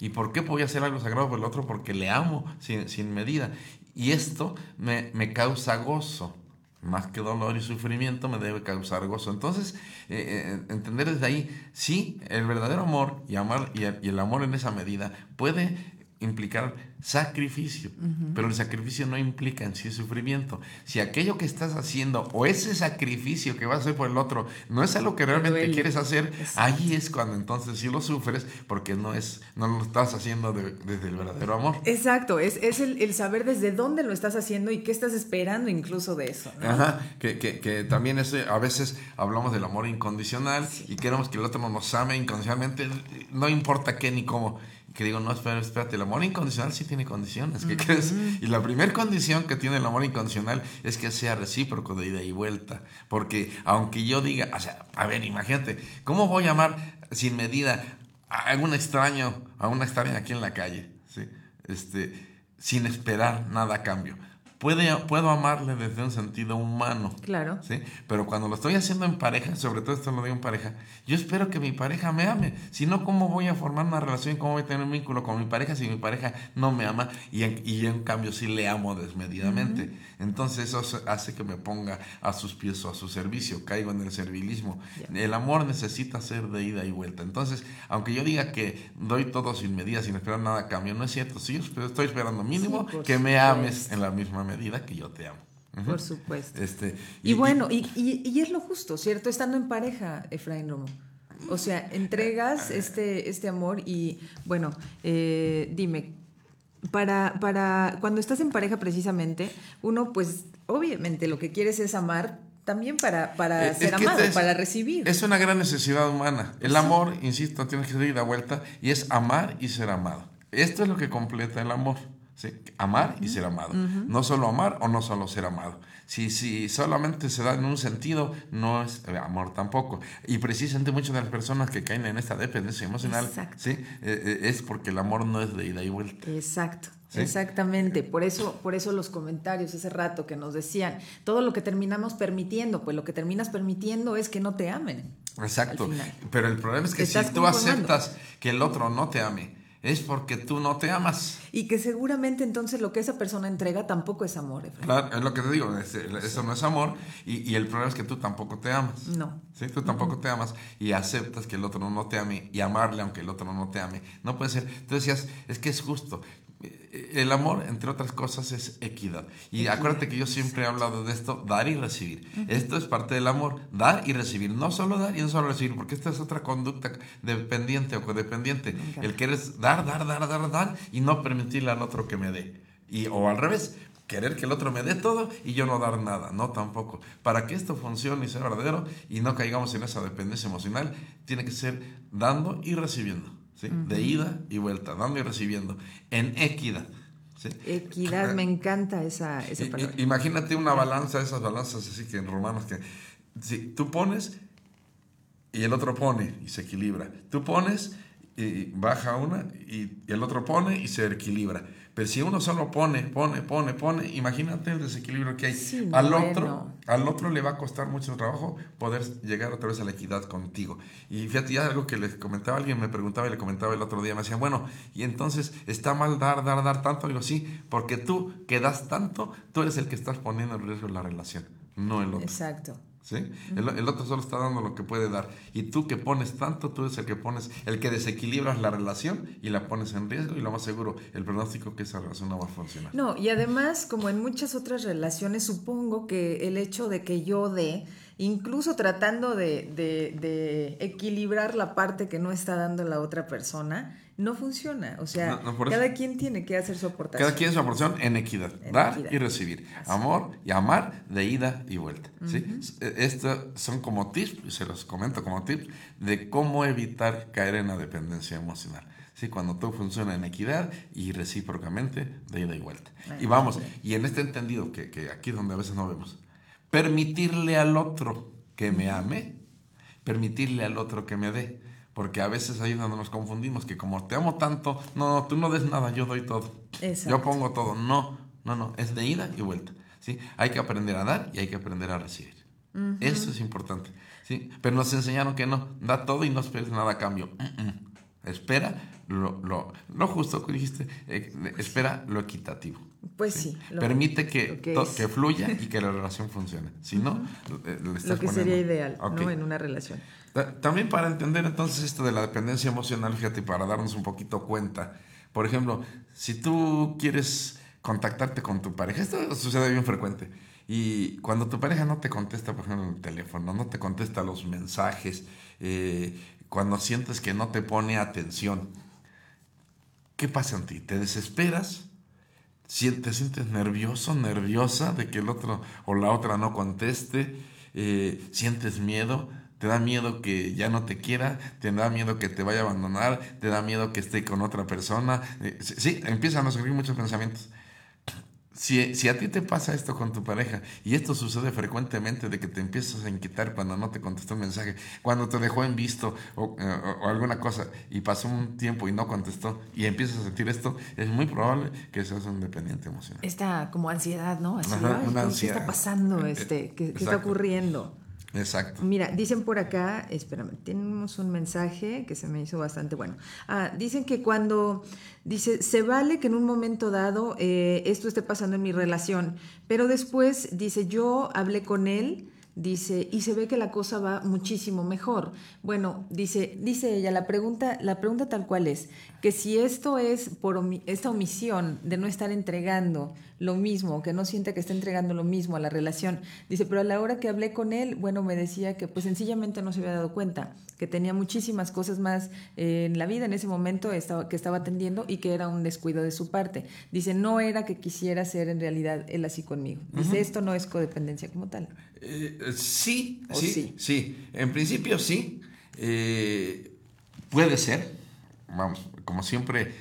¿Y por qué voy a hacer algo sagrado por el otro? Porque le amo sin, sin medida. Y esto me, me causa gozo. Más que dolor y sufrimiento me debe causar gozo. Entonces, eh, eh, entender desde ahí, sí, el verdadero amor y, amar, y el amor en esa medida puede implicar sacrificio, pero el sacrificio no implica en sí sufrimiento. Si aquello que estás haciendo o ese sacrificio que vas a hacer por el otro no es algo que realmente quieres hacer, Exacto. ahí es cuando entonces sí lo sufres porque no es no lo estás haciendo de- desde el verdadero amor. Exacto, es, es el, el saber desde dónde lo estás haciendo y qué estás esperando incluso de eso. ¿no? Ajá, que, que, que también ese, a veces hablamos del amor incondicional y queremos que el otro nos ame incondicionalmente, no importa qué ni cómo. Que digo, no, espera, espérate, el amor incondicional sí tiene condiciones, ¿qué crees? Y la primera condición que tiene el amor incondicional es que sea recíproco de ida y vuelta. Porque aunque yo diga, o sea, a ver, imagínate, ¿cómo voy a amar sin medida a un extraño, a una extraña aquí en la calle, ¿sí? este, sin esperar nada a cambio. Puede, puedo amarle desde un sentido humano. Claro. ¿sí? Pero cuando lo estoy haciendo en pareja, sobre todo esto lo digo en pareja, yo espero que mi pareja me ame. Si no, ¿cómo voy a formar una relación? ¿Cómo voy a tener un vínculo con mi pareja si mi pareja no me ama y en, y en cambio sí le amo desmedidamente? Entonces eso hace que me ponga a sus pies o a su servicio, caigo en el servilismo. El amor necesita ser de ida y vuelta. Entonces, aunque yo diga que doy todo sin medida, sin esperar nada a cambio, no es cierto. Sí, yo estoy esperando mínimo Sí, que me ames en la misma medida que yo te amo. Por supuesto. Este, Y, bueno, y, y- y es lo justo, ¿cierto? Estando en pareja, Efraín Romo. O sea, entregas este, este amor y, bueno, eh, dime, para, para cuando estás en pareja precisamente, uno pues obviamente lo que quieres es amar también para, para Eh, ser amado, esta es- para recibir. Es una gran necesidad humana. El amor, insisto, tiene que ser ida vuelta y es amar y ser amado. Esto es lo que completa el amor. ¿Sí? Amar y ser amado. No solo amar o no solo ser amado. Si, si solamente se da en un sentido, no es amor tampoco. Y precisamente muchas de las personas que caen en esta dependencia emocional Exacto. ¿sí? Eh, eh, es porque el amor no es de ida y vuelta. Exacto, ¿Sí? exactamente. Por eso, por eso los comentarios hace rato que nos decían, todo lo que terminamos permitiendo, pues lo que terminas permitiendo es que no te amen. Exacto. Pero el problema es que si tú aceptas que el otro no te ame, es porque tú no te amas. Y que seguramente entonces lo que esa persona entrega tampoco es amor, Efraín. Claro, es lo que te digo, es- eso no es amor y, y el problema es que tú tampoco te amas. No. ¿sí? Tú tampoco te amas y aceptas que el otro no te ame y amarle aunque el otro no te ame. No puede ser. Tú decías, es que es justo. El amor, entre otras cosas, es equidad. Y acuérdate que yo siempre he hablado de esto, dar y recibir. Esto es parte del amor, dar y recibir. No solo dar y no solo recibir, porque esta es otra conducta dependiente o codependiente. El que eres dar, dar, dar, dar, dar y no permitirle al otro que me dé. Y, o al revés, querer que el otro me dé todo y yo no dar nada, no tampoco. Para que esto funcione y sea verdadero y no caigamos en esa dependencia emocional, tiene que ser dando y recibiendo, ¿sí? De ida y vuelta, dando y recibiendo, en equidad. ¿sí? Equidad, me encanta esa, esa i- imagínate una balanza, esas balanzas así que en romanos que si tú pones y el otro pone y se equilibra. Tú pones y baja una y, y el otro pone y se equilibra. Pero si uno solo pone, pone, pone, pone, imagínate el desequilibrio que hay. Sí, al bueno. otro, al otro le va a costar mucho trabajo poder llegar otra vez a la equidad contigo. Y fíjate, ya algo que les comentaba alguien, me preguntaba y le comentaba el otro día, me decían, bueno, y entonces está mal dar, dar, dar tanto. Digo, sí, porque tú que das tanto, tú eres el que estás poniendo en riesgo la relación, no el otro. Exacto. ¿Sí? El, el otro solo está dando lo que puede dar. Y tú que pones tanto, tú eres el que pones, el que desequilibras la relación y la pones en riesgo y lo más seguro, el pronóstico que esa relación no va a funcionar. No, y además, como en muchas otras relaciones, supongo que el hecho de que yo dé, incluso tratando de, de- de equilibrar la parte que no está dando la otra persona, no funciona. O sea, No, no, cada quien tiene que hacer su aportación. Cada quien su aportación en equidad, En dar equidad. y recibir, amor y amar de ida y vuelta. ¿sí? Estos son como tips, y se los comento como tips, de cómo evitar caer en la dependencia emocional. ¿sí? Cuando todo funciona en equidad y recíprocamente de ida y vuelta. Y vamos, y en este entendido, que, que aquí es donde a veces no vemos, permitirle al otro que me ame, permitirle al otro que me dé. Porque a veces ahí es donde nos confundimos, que como te amo tanto, no, no, tú no des nada, yo doy todo. Exacto. Yo pongo todo. No, no, no, es de ida y vuelta. ¿sí? Hay que aprender a dar y hay que aprender a recibir. Eso es importante. ¿sí? Pero nos enseñaron que no, da todo y no esperes nada a cambio. Mm, mm. Espera lo, lo, lo justo que dijiste, eh, espera lo equitativo. Pues sí. lo- Permite que, que que fluya y que la relación funcione. Si no, eh, le estás lo que sería ideal. ¿no? En una relación. Ta- También para entender entonces esto de la dependencia emocional, fíjate, para darnos un poquito cuenta. Por ejemplo, si tú quieres contactarte con tu pareja, esto sucede bien frecuente. Y cuando tu pareja no te contesta, por ejemplo, el teléfono, no te contesta los mensajes, eh, cuando sientes que no te pone atención, ¿qué pasa en ti? ¿Te desesperas? ¿Te sientes nervioso, nerviosa de que el otro o la otra no conteste? Eh, ¿Sientes miedo? ¿Te da miedo que ya no te quiera? ¿Te da miedo que te vaya a abandonar? ¿Te da miedo que esté con otra persona? Eh, sí, empiezan a surgir muchos pensamientos. si, si a ti te pasa esto con tu pareja y esto sucede frecuentemente de que te empiezas a inquietar cuando no te contestó un mensaje, cuando te dejó en visto o, eh, o- o alguna cosa y pasó un tiempo y no contestó y empiezas a sentir esto, es muy probable que seas un dependiente emocional. Esta como ansiedad, ¿no? Así, Ajá, ay, una ¿qué- ansiedad. ¿Qué está pasando? Este, ¿qué, qué está ocurriendo? Exacto. Mira, dicen por acá, espérame, tenemos un mensaje que se me hizo bastante bueno. Ah, dicen que cuando, dice, se vale que en un momento dado eh, esto esté pasando en mi relación, pero después, dice, yo hablé con él, dice, y se ve que la cosa va muchísimo mejor. Bueno, dice, dice ella, la pregunta, la pregunta tal cual es, que si esto es por esta omisión de no estar entregando lo mismo, que no siente que está entregando lo mismo a la relación. Dice, pero a la hora que hablé con él, bueno, me decía que pues sencillamente no se había dado cuenta, que tenía muchísimas cosas más eh, en la vida en ese momento estaba, que estaba atendiendo y que era un descuido de su parte. Dice, no era que quisiera ser en realidad él así conmigo. Dice, esto no es codependencia como tal. Eh, eh, sí, ¿O sí, sí? sí, En principio sí. Eh, puede ser. Vamos, como siempre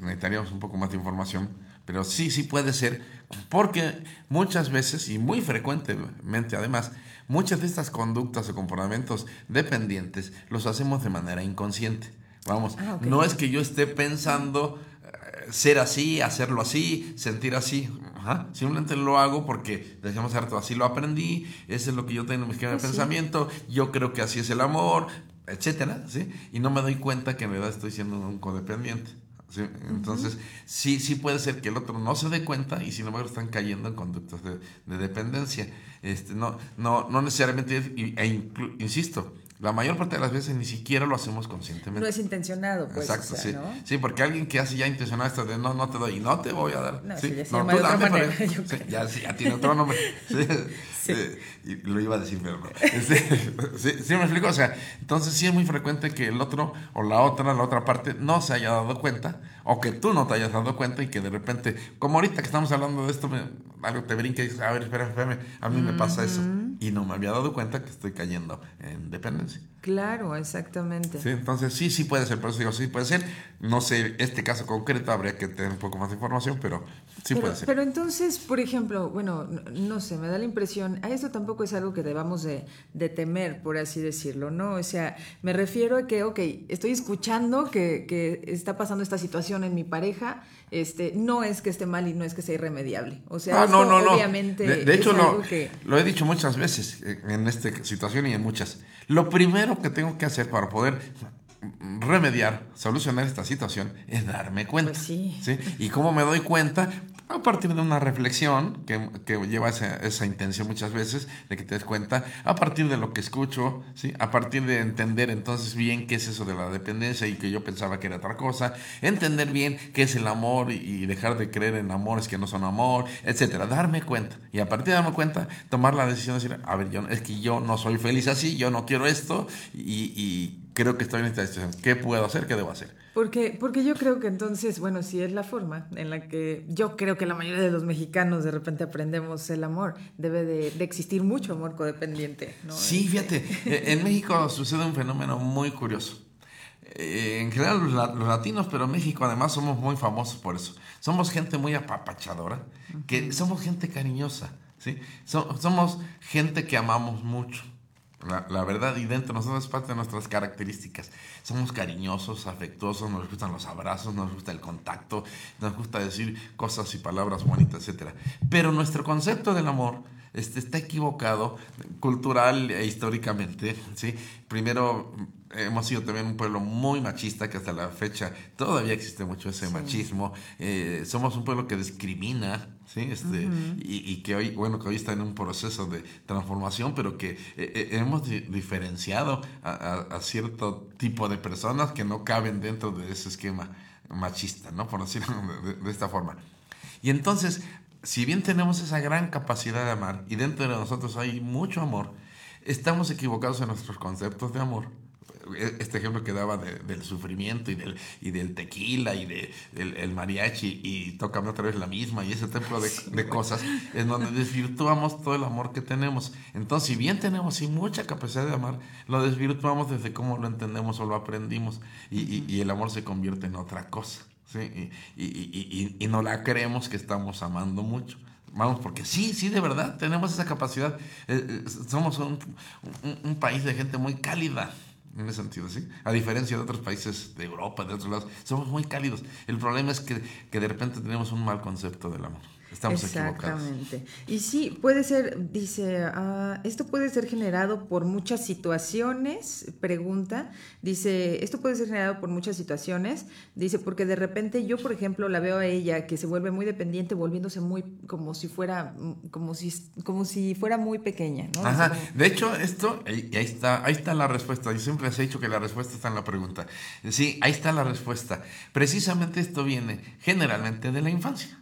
necesitaríamos un poco más de información, pero sí, sí puede ser, porque muchas veces y muy frecuentemente además, muchas de estas conductas o comportamientos dependientes los hacemos de manera inconsciente. Vamos, Ah, no es que yo esté pensando eh, ser así, hacerlo así, sentir así. Ajá. Simplemente lo hago porque, decíamos harto, así lo aprendí, eso es lo que yo tengo en mi esquema de Pues sí. pensamiento, yo creo que así es el amor, etcétera, ¿sí? Y no me doy cuenta que en realidad estoy siendo un codependiente. ¿Sí? Entonces, sí, sí puede ser que el otro no se dé cuenta y sin embargo están cayendo en conductas de, de dependencia. Este, no, no, no necesariamente, es- e inclu- insisto, la mayor parte de las veces ni siquiera lo hacemos conscientemente. No es intencionado, pues. Exacto, o sea, sí. ¿no? Sí, porque alguien que hace ya intencionado esto de no, no te doy y no te voy a dar. No, sí, ya se no, tú dame, manera, yo sí, ya, sí, ya tiene otro nombre. Sí, Sí. y lo iba a decir, pero no. Este, sí, sí, me explico. O sea, entonces sí es muy frecuente que el otro o la otra, la otra parte, no se haya dado cuenta o que tú no te hayas dado cuenta y que de repente, como ahorita que estamos hablando de esto, me- algo te brinca y dices, a ver, espera, espérame, a mí me pasa eso. Y no me había dado cuenta que estoy cayendo en dependencia. Claro, exactamente. Sí, entonces sí, sí puede ser, por eso digo, sí puede ser. No sé, este caso concreto habría que tener un poco más de información, pero sí pero, puede ser. pero entonces, por ejemplo, bueno, no, no sé, me da la impresión, a esto tampoco es algo que debamos de, de temer, por así decirlo, ¿no? O sea, me refiero a que, ok, estoy escuchando que, que está pasando esta situación en mi pareja, este, no es que esté mal y no es que sea irremediable. O sea, Ah, no, no, no. obviamente De, de hecho, algo que... lo he dicho muchas veces eh, en esta situación y en muchas. Lo primero que tengo que hacer para poder remediar, solucionar esta situación es darme cuenta. Pues sí. ¿Y cómo me doy cuenta? A partir de una reflexión que, que lleva esa, esa intención muchas veces de que te des cuenta, a partir de lo que escucho, ¿sí? a partir de entender entonces bien qué es eso de la dependencia y que yo pensaba que era otra cosa, entender bien qué es el amor y, dejar de creer en amores que no son amor, etcétera, darme cuenta y a partir de darme cuenta tomar la decisión de decir, a ver, yo, es que yo no soy feliz así, yo no quiero esto y, y creo que estoy en esta situación, ¿qué puedo hacer? ¿Qué debo hacer? Porque, porque yo creo que entonces, bueno, sí es la forma en la que yo creo que la mayoría de los mexicanos de repente aprendemos el amor. Debe de, de existir mucho amor codependiente, ¿no? Sí, fíjate, eh, en México sucede un fenómeno muy curioso. Eh, en general los, la- los latinos, pero en México además somos muy famosos por eso. Somos gente muy apapachadora, que somos gente cariñosa, ¿sí? So- somos gente que amamos mucho. La, verdad, y dentro de nosotros es parte de nuestras características. Somos cariñosos, afectuosos, nos gustan los abrazos, nos gusta el contacto, nos gusta decir cosas y palabras bonitas, etc. Pero nuestro concepto del amor este, está equivocado cultural e históricamente. ¿sí? Primero, hemos sido también un pueblo muy machista, que hasta la fecha todavía existe mucho ese machismo. Eh, somos un pueblo que discrimina. ¿sí? Este, y, y que hoy, bueno, que hoy está en un proceso de transformación, pero que eh, eh, hemos di- diferenciado a, a- a cierto tipo de personas que no caben dentro de ese esquema machista, ¿no? Por decirlo de, de esta forma. Y entonces, si bien tenemos esa gran capacidad de amar y dentro de nosotros hay mucho amor, estamos equivocados en nuestros conceptos de amor. E- Este ejemplo que daba de- del sufrimiento y del, y del tequila y de, del el mariachi y tócame otra vez la misma y ese tipo de, de cosas en donde desvirtuamos todo el amor que tenemos. Entonces, si bien tenemos sí, mucha capacidad de amar, lo desvirtuamos desde cómo lo entendemos o lo aprendimos y, y- y el amor se convierte en otra cosa. ¿sí? Y, y, y, y, y no la creemos que estamos amando mucho. Vamos, porque sí, sí, de verdad, tenemos esa capacidad. Eh, eh, somos un, un, un país de gente muy cálida, en ese sentido, ¿sí? A diferencia de otros países de Europa, de otros lados, somos muy cálidos. El problema es que, que de repente tenemos un mal concepto del amor. Estamos equivocados. Exactamente. Y sí, puede ser, dice, ah, esto puede ser generado por muchas situaciones, pregunta, dice, esto puede ser generado por muchas situaciones, dice, porque de repente yo, por ejemplo, la veo a ella que se vuelve muy dependiente, volviéndose muy, como si fuera, como si, como si fuera muy pequeña, ¿no? Ajá. Como- De hecho, esto, y ahí está, ahí está la respuesta. Yo siempre les he dicho que la respuesta está en la pregunta. Sí, ahí está la respuesta. Precisamente esto viene generalmente de la infancia.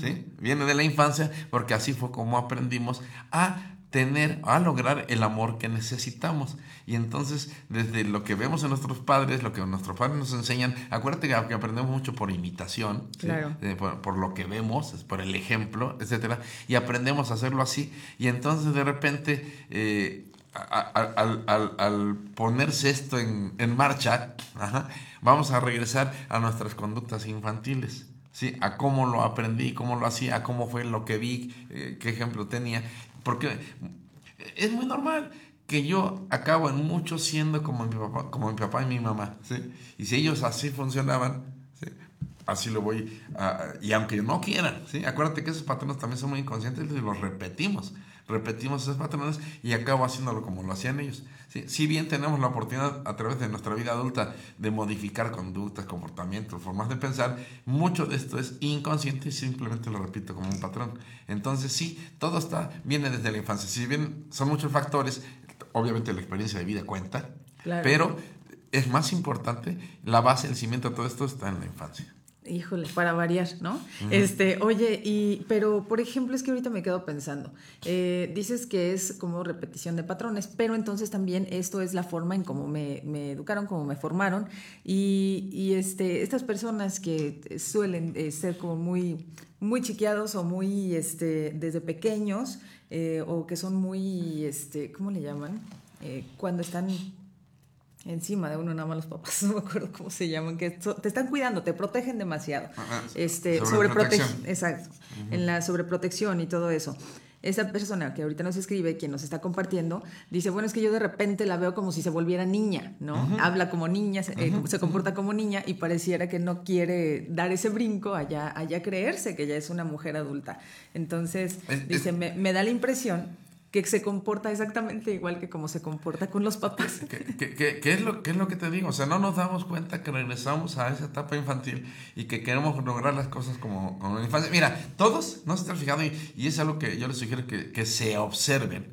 ¿Sí? Viene de la infancia porque así fue como aprendimos a tener, a lograr el amor que necesitamos. Y entonces, desde lo que vemos en nuestros padres, lo que nuestros padres nos enseñan, acuérdate que aprendemos mucho por imitación. Eh, por, por lo que vemos, por el ejemplo, etcétera, y aprendemos a hacerlo así. Y entonces, de repente, eh, al, al- al ponerse esto en, en marcha, ajá, vamos a regresar a nuestras conductas infantiles. ¿Sí? A cómo lo aprendí, cómo lo hacía, cómo fue lo que vi, eh, qué ejemplo tenía. Porque es muy normal que yo acabo en mucho siendo como mi papá, como mi papá y mi mamá. ¿sí? Y si ellos así funcionaban, ¿sí? así lo voy a... Y aunque no quieran, ¿sí? acuérdate que esos patrones también son muy inconscientes y los repetimos. Repetimos esos patrones y acabo haciéndolo como lo hacían ellos. ¿sí? Si bien tenemos la oportunidad a través de nuestra vida adulta de modificar conductas, comportamientos, formas de pensar, mucho de esto es inconsciente y simplemente lo repito como un patrón. Entonces sí, todo está, viene desde la infancia. Si bien son muchos factores, obviamente la experiencia de vida cuenta, Claro. pero es más importante, la base, el cimiento de todo esto está en la infancia. Híjole, para variar, ¿no? Este, oye, y, pero por ejemplo, es que ahorita me quedo pensando. eh, dices que es como repetición de patrones, pero entonces también esto es la forma en cómo me, me educaron, cómo me formaron. Y, y, este, estas personas que suelen eh, ser como muy, muy chiqueados o muy este, desde pequeños, eh, o que son muy, este, ¿cómo le llaman? Cuando están encima de uno nada más los papás, no me acuerdo cómo se llaman, que so- te están cuidando, te protegen demasiado. Ajá, Este, sobreprotección. Exacto. En la sobreprotección y todo eso. Esa persona que ahorita nos escribe, quien nos está compartiendo, dice, bueno, es que yo de repente la veo como si se volviera niña, ¿no? Habla como niña, se, eh, se comporta como niña y pareciera que no quiere dar ese brinco allá, allá creerse que ya es una mujer adulta. Entonces, Es- es- dice, me, me da la impresión que se comporta exactamente igual que como se comporta con los papás. ¿Qué, qué- qué- qué es lo, qué es lo que te digo? O sea, no nos damos cuenta que regresamos a esa etapa infantil y que queremos lograr las cosas como, como en la infancia. Mira, todos, no se están fijando, y, y es algo que yo les sugiero que, que se observen.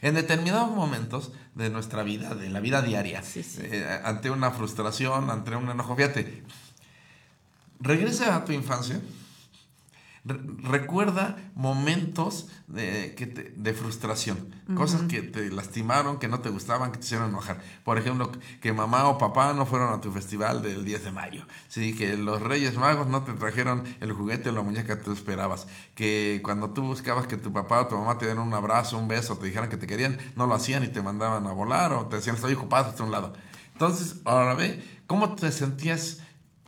En determinados momentos de nuestra vida, de la vida diaria, Sí, sí. eh, ante una frustración, ante un enojo, fíjate, regresa a tu infancia, Re- recuerda momentos de, que te- de frustración, cosas que te lastimaron, que no te gustaban, que te hicieron enojar. Por ejemplo, que mamá o papá no fueron a tu festival del 10 de mayo. Sí, que los Reyes Magos no te trajeron el juguete o la muñeca que tú esperabas. Que cuando tú buscabas que tu papá o tu mamá te dieran un abrazo, un beso, te dijeran que te querían, no lo hacían y te mandaban a volar o te decían estoy ocupado hasta un lado. Entonces, ahora ve, ¿cómo te sentías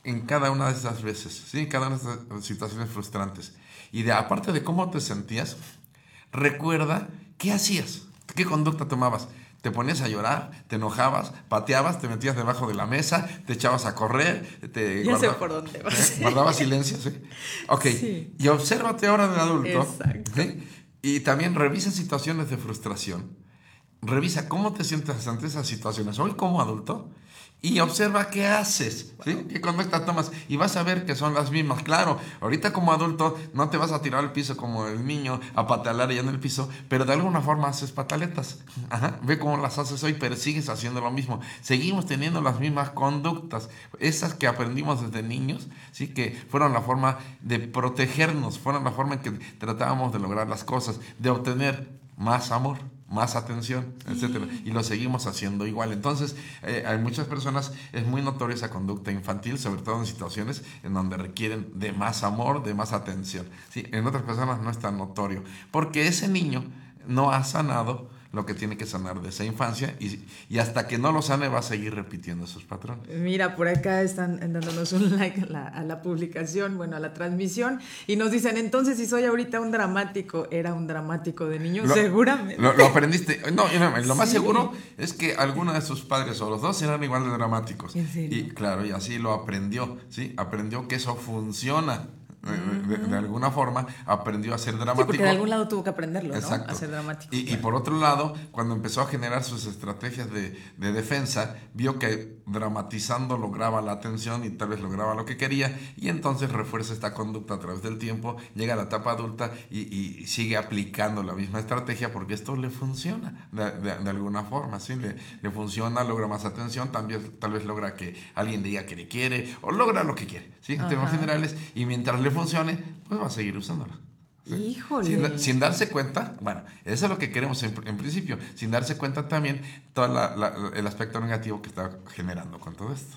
en cada una de esas veces, ¿sí? Cada una de esas situaciones frustrantes. Y de, aparte de cómo te sentías, recuerda qué hacías, qué conducta tomabas. Te ponías a llorar, te enojabas, pateabas, te metías debajo de la mesa, te echabas a correr, te Ya sé por dónde vas. ¿Eh? guardabas silencio, ¿sí? Ok, Sí. y obsérvate ahora de adulto. Exacto. ¿sí? Y también revisa situaciones de frustración. Revisa cómo te sientes ante esas situaciones hoy como adulto y observa qué haces, ¿sí? qué conducta tomas y vas a ver que son las mismas. Claro, ahorita como adulto no te vas a tirar al piso como el niño a patalear allá en el piso, pero de alguna forma haces pataletas. Ajá, ve cómo las haces hoy, pero sigues haciendo lo mismo. Seguimos teniendo las mismas conductas, esas que aprendimos desde niños, ¿sí? que fueron la forma de protegernos, fueron la forma en que tratábamos de lograr las cosas, de obtener más amor, más atención, etcétera, y lo seguimos haciendo igual. Entonces, eh, hay muchas personas, es muy notoria esa conducta infantil, sobre todo en situaciones en donde requieren de más amor, de más atención. ¿sí? En otras personas no es tan notorio, porque ese niño no ha sanado lo que tiene que sanar de esa infancia y, y hasta que no lo sane va a seguir repitiendo esos patrones. Mira, por acá están dándonos un like a la, a la publicación, bueno, a la transmisión, y nos dicen, entonces si soy ahorita un dramático, era un dramático de niño, Lo- seguramente. Lo, lo aprendiste. No, lo más Sí. seguro es que alguno de sus padres o los dos eran igual de dramáticos. ¿En serio? Y claro, y así lo aprendió, ¿sí? Aprendió que eso funciona. De, de- de alguna forma aprendió a ser Sí, dramático. porque de algún lado tuvo que aprenderlo, ¿no? Exacto. A ser dramático. Y, y por otro lado, cuando empezó a generar sus estrategias de, de defensa, vio que dramatizando lograba la atención y tal vez lograba lo que quería, y entonces refuerza esta conducta a través del tiempo, llega a la etapa adulta y, y sigue aplicando la misma estrategia porque esto le funciona de, alguna forma, ¿sí? Le, le funciona, logra más atención, también tal vez logra que alguien diga que le quiere o logra lo que quiere, ¿sí? En términos generales, y mientras le funcione, pues va a seguir usándola. Híjole. Sin, da- sin darse cuenta, bueno, eso es lo que queremos en, en principio, sin darse cuenta también todo el aspecto negativo que está generando con todo esto.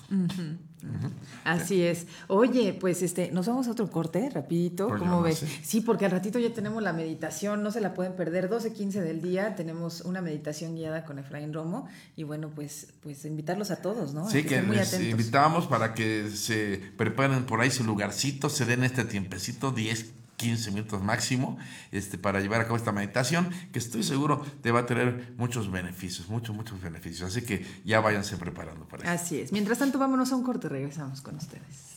Así es. Oye, pues este, nos vamos a otro corte, rapidito, ¿cómo ves? Sí, porque al ratito ya tenemos la meditación, no se la pueden perder, 12.15 del día, tenemos una meditación guiada con Efraín Romo, y bueno, pues, pues invitarlos a todos, ¿no? A Sí, que muy les invitamos para que se preparen por ahí su lugarcito, se den este tiempecito, 10, 15 minutos máximo, este, para llevar a cabo esta meditación, que estoy seguro te va a tener muchos beneficios, muchos, muchos beneficios. Así que ya váyanse preparando para eso. Así es. Mientras tanto, vámonos a un corte, regresamos con ustedes.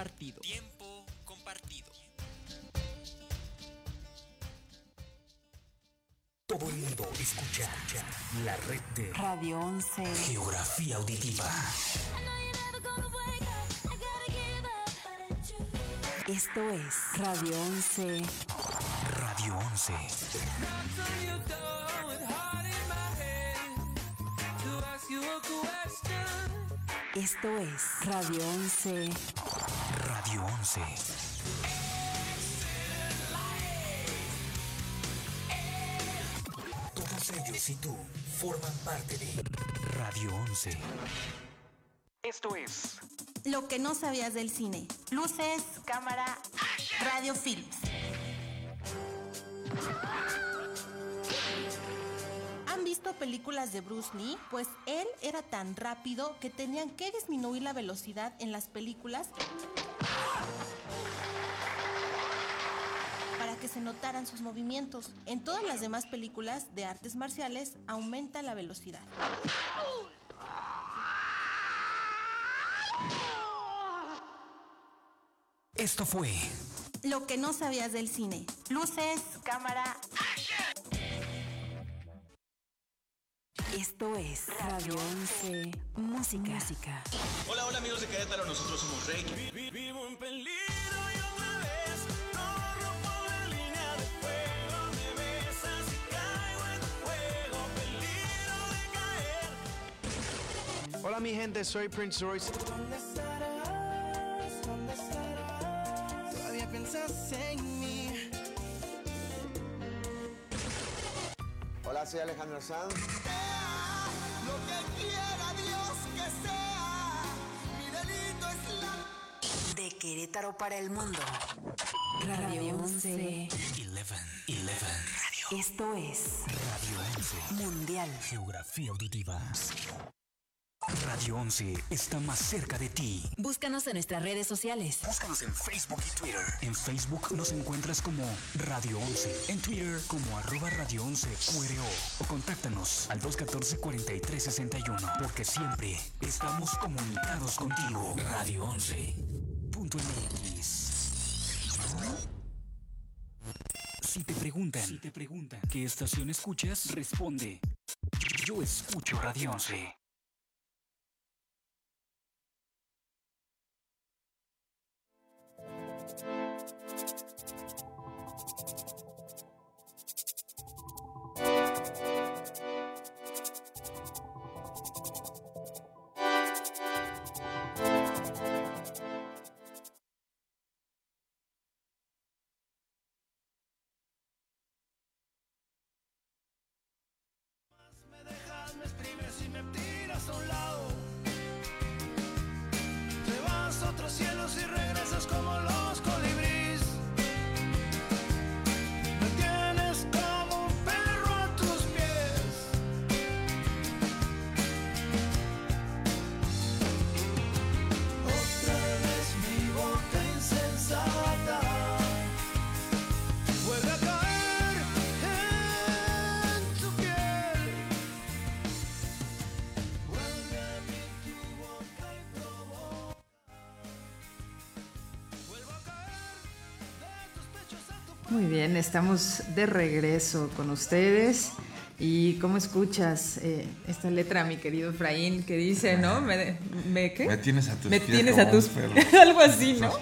Compartido. Tiempo compartido. Todo el mundo escucha la red de Radio 11. Geografía Auditiva. Esto es Radio 11. Radio 11. Esto es Radio 11. Radio 11. Todos ellos y tú forman parte de Radio 11. Esto es Lo que no sabías del cine. Luces, cámara, radio films. ¿Han visto películas de Bruce Lee? Pues él era tan rápido que tenían que disminuir la velocidad en las películas que se notaran sus movimientos. En todas las demás películas de artes marciales aumenta la velocidad. Esto fue Lo que no sabías del cine. Luces, cámara, Esto es Radio 11. Música. Hola, hola amigos de Querétaro, nosotros somos Reiki. Vivo en peligro Hola mi gente, soy Prince Royce. ¿Dónde estarás? ¿Dónde estarás? Todavía piensas en mí. Hola, soy Alejandro Sanz. Lo que quiera Dios que sea. Mi delito es la. De Querétaro para el mundo. Radio 11. 11. 11. Esto es Radio 11. Mundial. Geografía Auditiva. Radio 11 está más cerca de ti. Búscanos en nuestras redes sociales. Búscanos en Facebook y Twitter. En Facebook nos encuentras como Radio 11. En Twitter como arroba Radio 11 QRO. O contáctanos al 214-4361. Porque siempre estamos comunicados contigo. Radio 11. Punto MX. Si te preguntan, si te preguntan qué estación escuchas, responde. Yo escucho Radio 11. A Muy bien, estamos de regreso con ustedes. ¿Y cómo escuchas eh, esta letra, mi querido Efraín, que dice, ¿no? ¿Me, me qué? Me tienes a tus Me pies tienes a tus. Algo así, ¿no?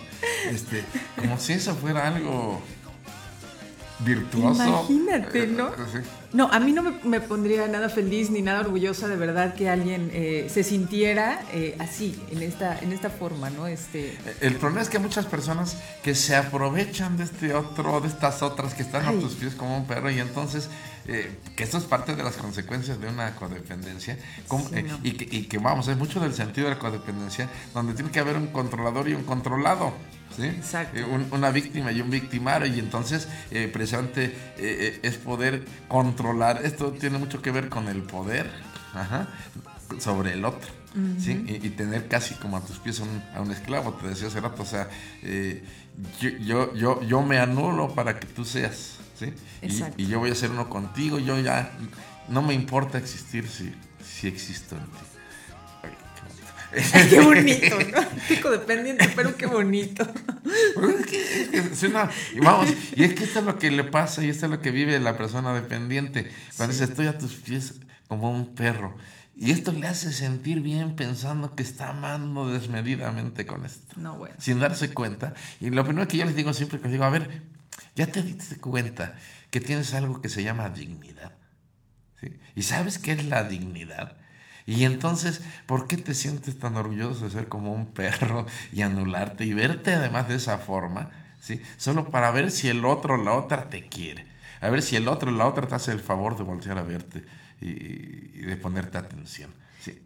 Este, como si eso fuera algo virtuoso. Imagínate, ¿no? Eh, sí. No, a mí no me, me pondría nada feliz ni nada orgullosa de verdad que alguien eh, se sintiera eh, así, en esta, en esta forma, ¿no? Este, El problema es que hay muchas personas que se aprovechan de este otro, de estas otras que están Ay. a tus pies como un perro y entonces, eh, que esto es parte de las consecuencias de una codependencia como- Sí, eh, no. y, que, y que, vamos, es mucho del sentido de la codependencia donde tiene que haber un controlador y un controlado. ¿Sí? Exacto. Eh, un- una víctima y un victimario y entonces eh, precisamente eh, eh, es poder controlar, esto tiene mucho que ver con el poder ajá, sobre el otro. ¿sí? y, y tener casi como a tus pies a un, a un esclavo, te decía hace rato, o sea, yo, yo, yo, yo me anulo para que tú seas, ¿sí? Y- Exacto. Y, yo voy a ser uno contigo, yo ya, no me importa existir si, si existo en ti. Qué bonito. Qué codependiente, pero qué bonito. Pero es que- es que suena- y vamos, y es que esto es lo que le pasa y esto es lo que vive la persona dependiente. Cuando dice, estoy a tus pies como un perro. Y esto le hace sentir bien pensando que está amando desmedidamente con esto. No, bueno. Sin darse cuenta. Y lo primero que yo les digo siempre que les digo, a ver, ya te diste cuenta que tienes algo que se llama dignidad. ¿sí? ¿Y sabes qué es la dignidad? Y entonces, ¿por qué te sientes tan orgulloso de ser como un perro y anularte y verte además de esa forma? ¿sí? Solo para ver si el otro o la otra te quiere. A ver si el otro o la otra te hace el favor de voltear a verte y, de ponerte atención. ¿sí?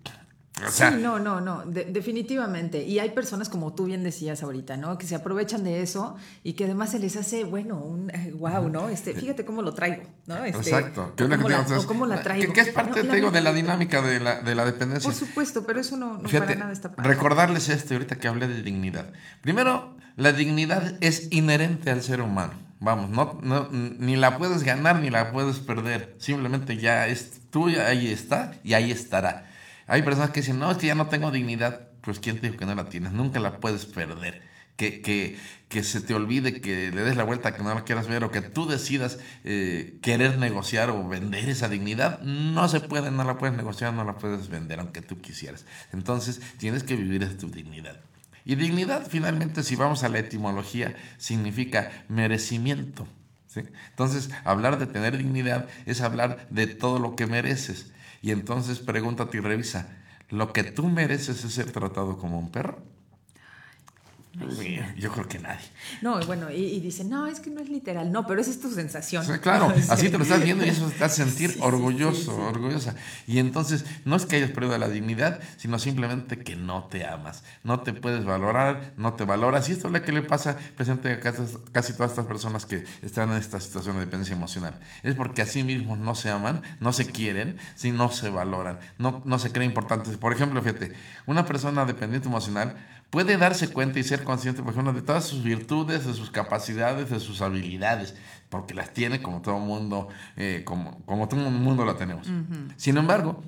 O sea, sí, no, no, no, de- definitivamente. Y hay personas, como tú bien decías ahorita, ¿no? Que se aprovechan de eso y que además se les hace, bueno, un wow, ¿no? Este, fíjate cómo lo traigo, ¿no? Este, Exacto. que cómo la, digo, o cómo la que- traigo. Que, es parte, No, te digo, de la dinámica de la, de la dependencia. Por supuesto, pero eso no, no Fíjate, para nada está padre. recordarles esto ahorita que hablé de dignidad. Primero, la dignidad es inherente al ser humano. Vamos, no, no, ni la puedes ganar ni la puedes perder. Simplemente ya es tuya, ahí está y ahí estará. Hay personas que dicen, no, es que ya no tengo dignidad. Pues ¿quién te dijo que no la tienes? Nunca la puedes perder. Que, que, que se te olvide, que le des la vuelta, que no la quieras ver o que tú decidas eh, querer negociar o vender esa dignidad, no se puede, no la puedes negociar, no la puedes vender, aunque tú quisieras. Entonces tienes que vivir de tu dignidad. Y dignidad, finalmente, si vamos a la etimología, significa merecimiento. Entonces, hablar de tener dignidad es hablar de todo lo que mereces. Y entonces pregúntate y revisa, ¿lo que tú mereces es ser tratado como un perro? Yo creo que nadie. No, bueno, y, y dicen, no, es que no es literal. No, pero esa es tu sensación. O sea, claro, Sí. así te lo estás viendo y eso te hace sentir Sí, orgulloso, sí, sí. orgullosa. Y entonces no es que hayas perdido la dignidad, sino simplemente que no te amas, no te puedes valorar, no te valoras. Y esto es lo que le pasa presente a casi, casi todas estas personas que están en esta situación de dependencia emocional. Es porque a sí mismos no se aman, no se quieren, si no se valoran, no, no se creen importantes. Por ejemplo, fíjate, una persona dependiente emocional puede darse cuenta y ser consciente, por ejemplo, de todas sus virtudes, de sus capacidades, de sus habilidades, porque las tiene como todo mundo, eh, como, como todo mundo la tenemos. Sin embargo,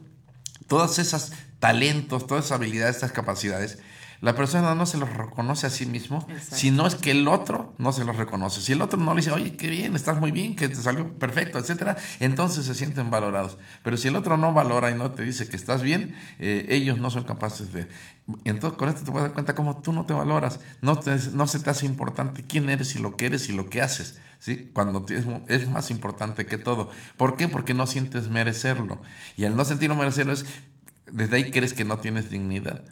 todos esos talentos, todas esas habilidades, estas capacidades, la persona no se los reconoce a sí mismo, Exacto. si no es que el otro no se los reconoce. Si el otro no le dice, oye, qué bien, estás muy bien, que te salió perfecto, etcétera, entonces se sienten valorados. Pero si el otro no valora y no te dice que estás bien, eh, ellos no son capaces de. Entonces, con esto te puedes dar cuenta cómo tú no te valoras, no, te- no se te hace importante quién eres y lo que eres y lo que haces. ¿Sí? Cuando es más importante que todo. ¿Por qué? Porque no sientes merecerlo. Y al no sentirlo merecerlo es, desde ahí crees que no tienes dignidad.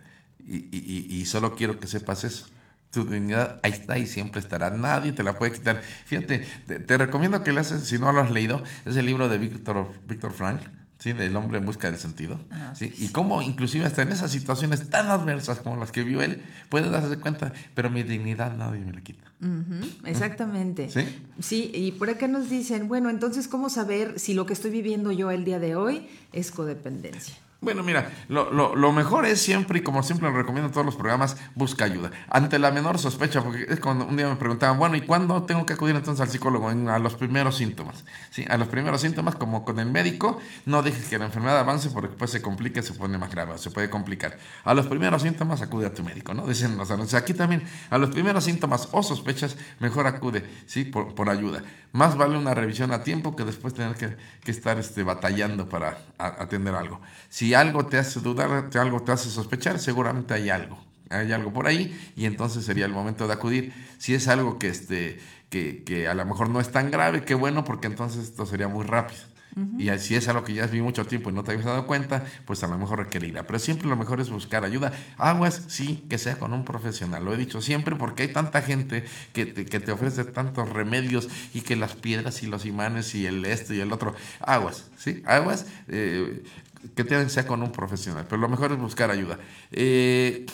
Y, y- y- solo quiero que sepas eso. Tu dignidad ahí está y siempre estará. Nadie te la puede quitar. Fíjate, te, te recomiendo que leas, si no lo has leído, es el libro de Víctor, Víctor Frank. ¿sí? Del hombre en busca del sentido. Ah, ¿sí? Y cómo inclusive hasta en esas situaciones tan adversas como las que vio él, puede darse cuenta, pero mi dignidad nadie me la quita. Ujú, exactamente. ¿Sí? Sí, y por acá nos dicen, bueno, entonces, ¿cómo saber si lo que estoy viviendo yo el día de hoy es codependencia? Bueno, mira, lo, lo- mejor es siempre, y como siempre lo recomiendo en todos los programas, busca ayuda. Ante la menor sospecha, porque es cuando un día me preguntaban, bueno, ¿y cuándo tengo que acudir entonces al psicólogo? A los primeros síntomas. ¿sí? A los primeros síntomas, como con el médico, no dejes que la enfermedad avance porque después se complica, se pone más grave, se puede complicar. A los primeros síntomas, acude a tu médico, ¿no? Dicen los anuncios. Aquí también, a los primeros síntomas o sospechas, mejor acude, ¿sí? Por, por ayuda. Más vale una revisión a tiempo que después tener que, que estar este, batallando para atender algo. Si algo te hace dudar, algo te hace sospechar, seguramente hay algo. Hay algo por ahí y entonces sería el momento de acudir. Si es algo que, este, que, que a lo mejor no es tan grave, qué bueno, porque entonces esto sería muy rápido. Y si es algo que ya has vivido mucho tiempo y no te habías dado cuenta, pues a lo mejor requerirá. Pero siempre lo mejor es buscar ayuda. Aguas, sí, que sea con un profesional. Lo he dicho siempre porque hay tanta gente que te, que te ofrece tantos remedios y que las piedras y los imanes y el esto y el otro. Aguas, ¿sí? Aguas. eh, que te sea con un profesional. Pero lo mejor es buscar ayuda. Eh,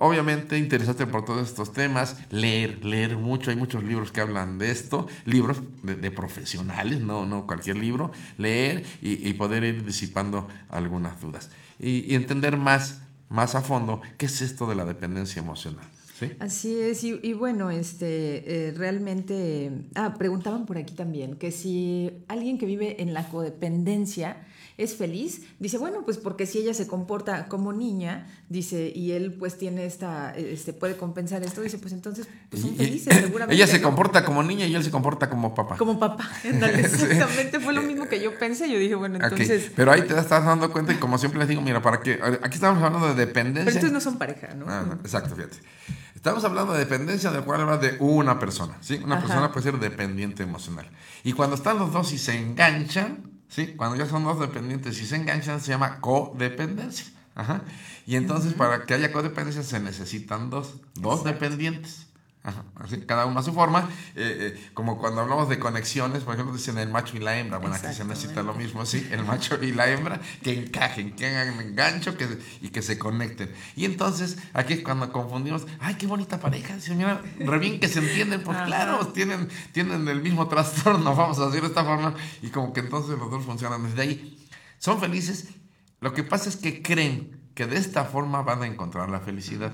Obviamente, interesarte por todos estos temas, leer, leer mucho. Hay muchos libros que hablan de esto, libros de, profesionales, no, no cualquier libro. Leer y, poder ir disipando algunas dudas. Y, entender más, más a fondo qué es esto de la dependencia emocional. ¿sí? Así es, y, y bueno, este, eh, realmente, ah, preguntaban por aquí también que si alguien que vive en la codependencia es feliz, dice, bueno, pues porque si ella se comporta como niña, dice, y él pues tiene esta, este, puede compensar esto, dice, pues entonces pues son Y- felices, seguramente. ella se comporta como niña y él se comporta como papá. Como papá, exactamente, fue lo mismo que yo pensé, yo dije, bueno, entonces, Pero ahí te estás dando cuenta y como siempre les digo, mira, para que aquí estamos hablando de dependencia. pero estos no son pareja, ¿no? Ah, no, exacto, fíjate. Estamos hablando de dependencia, del cual habla de una persona, ¿sí? Una Ajá. persona puede ser dependiente emocional. Y cuando están los dos y se enganchan, ¿sí? Cuando ya son dos dependientes y se enganchan, se llama codependencia. Ajá. Y entonces, para que haya codependencia, se necesitan dos, dos dependientes. Ajá, así, cada uno a su forma, eh, eh, como cuando hablamos de conexiones, por ejemplo, dicen el macho y la hembra, bueno, aquí se necesita lo mismo, sí, el macho y la hembra que encajen, que hagan engancho que, y que se conecten. Y entonces, aquí es cuando confundimos, ay, qué bonita pareja, dice, mira, re bien que se entienden, pues claro, tienen, tienen el mismo trastorno, vamos a decir de esta forma, y como que entonces los dos funcionan desde ahí. Son felices, lo que pasa es que creen que de esta forma van a encontrar la felicidad.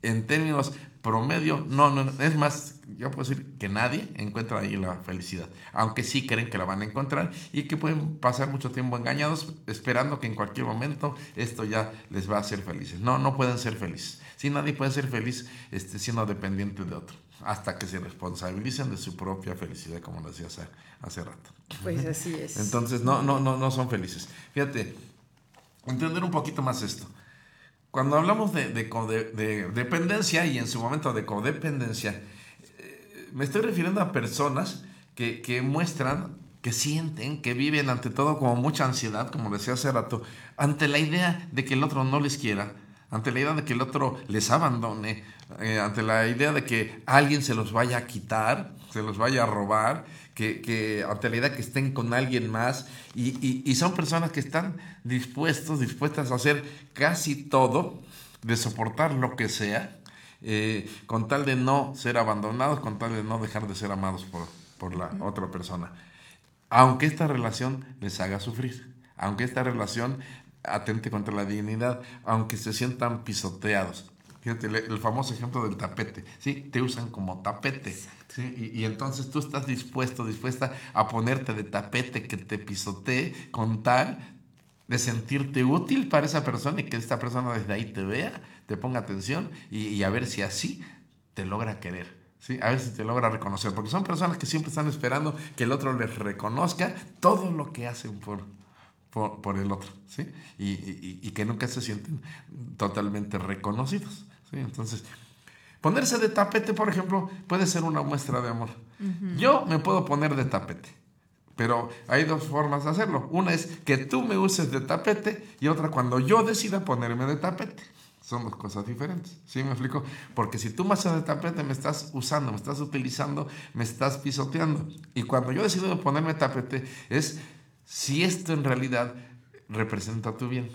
En términos promedio, no, no, no, es más, yo puedo decir que nadie encuentra ahí la felicidad, aunque sí creen que la van a encontrar y que pueden pasar mucho tiempo engañados esperando que en cualquier momento esto ya les va a hacer felices. No, no pueden ser felices. Sí, nadie puede ser feliz este, siendo dependiente de otro, hasta que se responsabilicen de su propia felicidad, como lo decía hace, hace rato. Pues así es. Entonces, no, no, no, no son felices. Fíjate, entender un poquito más esto. Cuando hablamos de, dependencia y en su momento de codependencia, eh, me estoy refiriendo a personas que, que muestran, que sienten, que viven ante todo como mucha ansiedad, como decía hace rato, ante la idea de que el otro no les quiera, ante la idea de que el otro les abandone, eh, ante la idea de que alguien se los vaya a quitar, se los vaya a robar, que, que ante la idea que estén con alguien más, y, y- y son personas que están dispuestos, dispuestas a hacer casi todo, de soportar lo que sea, eh, con tal de no ser abandonados, con tal de no dejar de ser amados por, por la otra persona. Aunque esta relación les haga sufrir, aunque esta relación atente contra la dignidad, aunque se sientan pisoteados. Fíjate, el, el famoso ejemplo del tapete, ¿sí? Te usan como tapete, ¿sí? Y, y entonces tú estás dispuesto, dispuesta a ponerte de tapete que te pisotee con tal de sentirte útil para esa persona y que esta persona desde ahí te vea, te ponga atención y, y a ver si así te logra querer. ¿sí? A ver si te logra reconocer, porque son personas que siempre están esperando que el otro les reconozca todo lo que hacen por, por, por el otro, ¿sí? Y, y- y que nunca se sienten totalmente reconocidos, ¿sí? Entonces, ponerse de tapete, por ejemplo, puede ser una muestra de amor. Yo me puedo poner de tapete, pero hay dos formas de hacerlo. Una es que tú me uses de tapete y otra cuando yo decida ponerme de tapete. Son dos cosas diferentes. ¿Sí me explico? Porque si tú me haces de tapete, me estás usando, me estás utilizando, me estás pisoteando. Y cuando yo decido ponerme tapete, es si esto en realidad representa tu bien.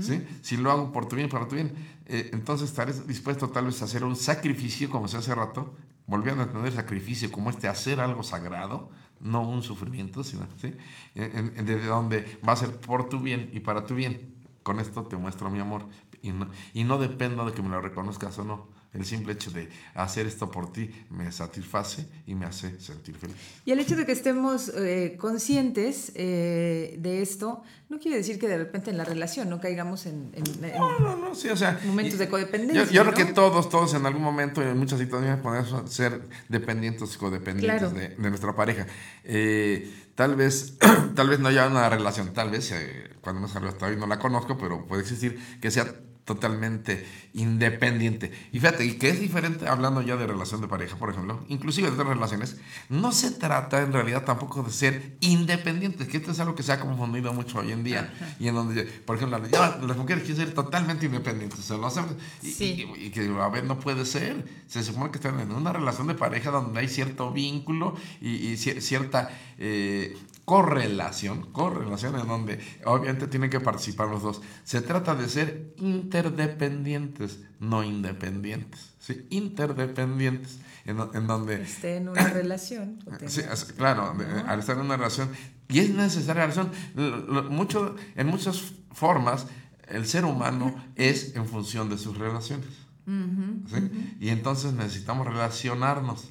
¿sí? Si lo hago por tu bien, para tu bien, eh, entonces estaré dispuesto tal vez a hacer un sacrificio, como se hace rato, volviendo a entender sacrificio como este hacer algo sagrado, no un sufrimiento, sino ¿sí? Desde donde va a ser por tu bien y para tu bien. Con esto te muestro mi amor y no, y no dependo de que me lo reconozcas o no. El simple hecho de hacer esto por ti me satisface y me hace sentir feliz. Y el hecho de que estemos eh, conscientes eh, de esto no quiere decir que de repente en la relación no caigamos en, en- en No, no, sí, o sea, momentos y- de codependencia. Yo, yo ¿no? creo que todos, todos en algún momento, en muchas situaciones, podemos ser dependientes o codependientes Claro. de, de nuestra pareja. Eh, tal vez, tal vez no haya una relación, tal vez, cuando no salió hasta hoy no la conozco, pero puede existir que sea totalmente independiente. Y fíjate, y que es diferente hablando ya de relación de pareja, por ejemplo, inclusive de otras relaciones, no se trata en realidad tampoco de ser independientes, que esto es algo que se ha confundido mucho hoy en día. Y en donde, por ejemplo, ya las mujeres quieren ser totalmente independientes, se lo hacen, y, Sí. y- y que a ver, no puede ser. Se supone que están en una relación de pareja donde hay cierto vínculo y, y cier- cierta eh, correlación, correlación en donde obviamente tienen que participar los dos. Se trata de ser interdependientes, no independientes. ¿sí? Interdependientes, en, en donde esté en una relación. Sí, claro, de- al estar en una relación. Y es necesaria la relación. Lo- lo- mucho, en muchas formas, el ser humano es en función de sus relaciones. ¿sí? Y entonces necesitamos relacionarnos.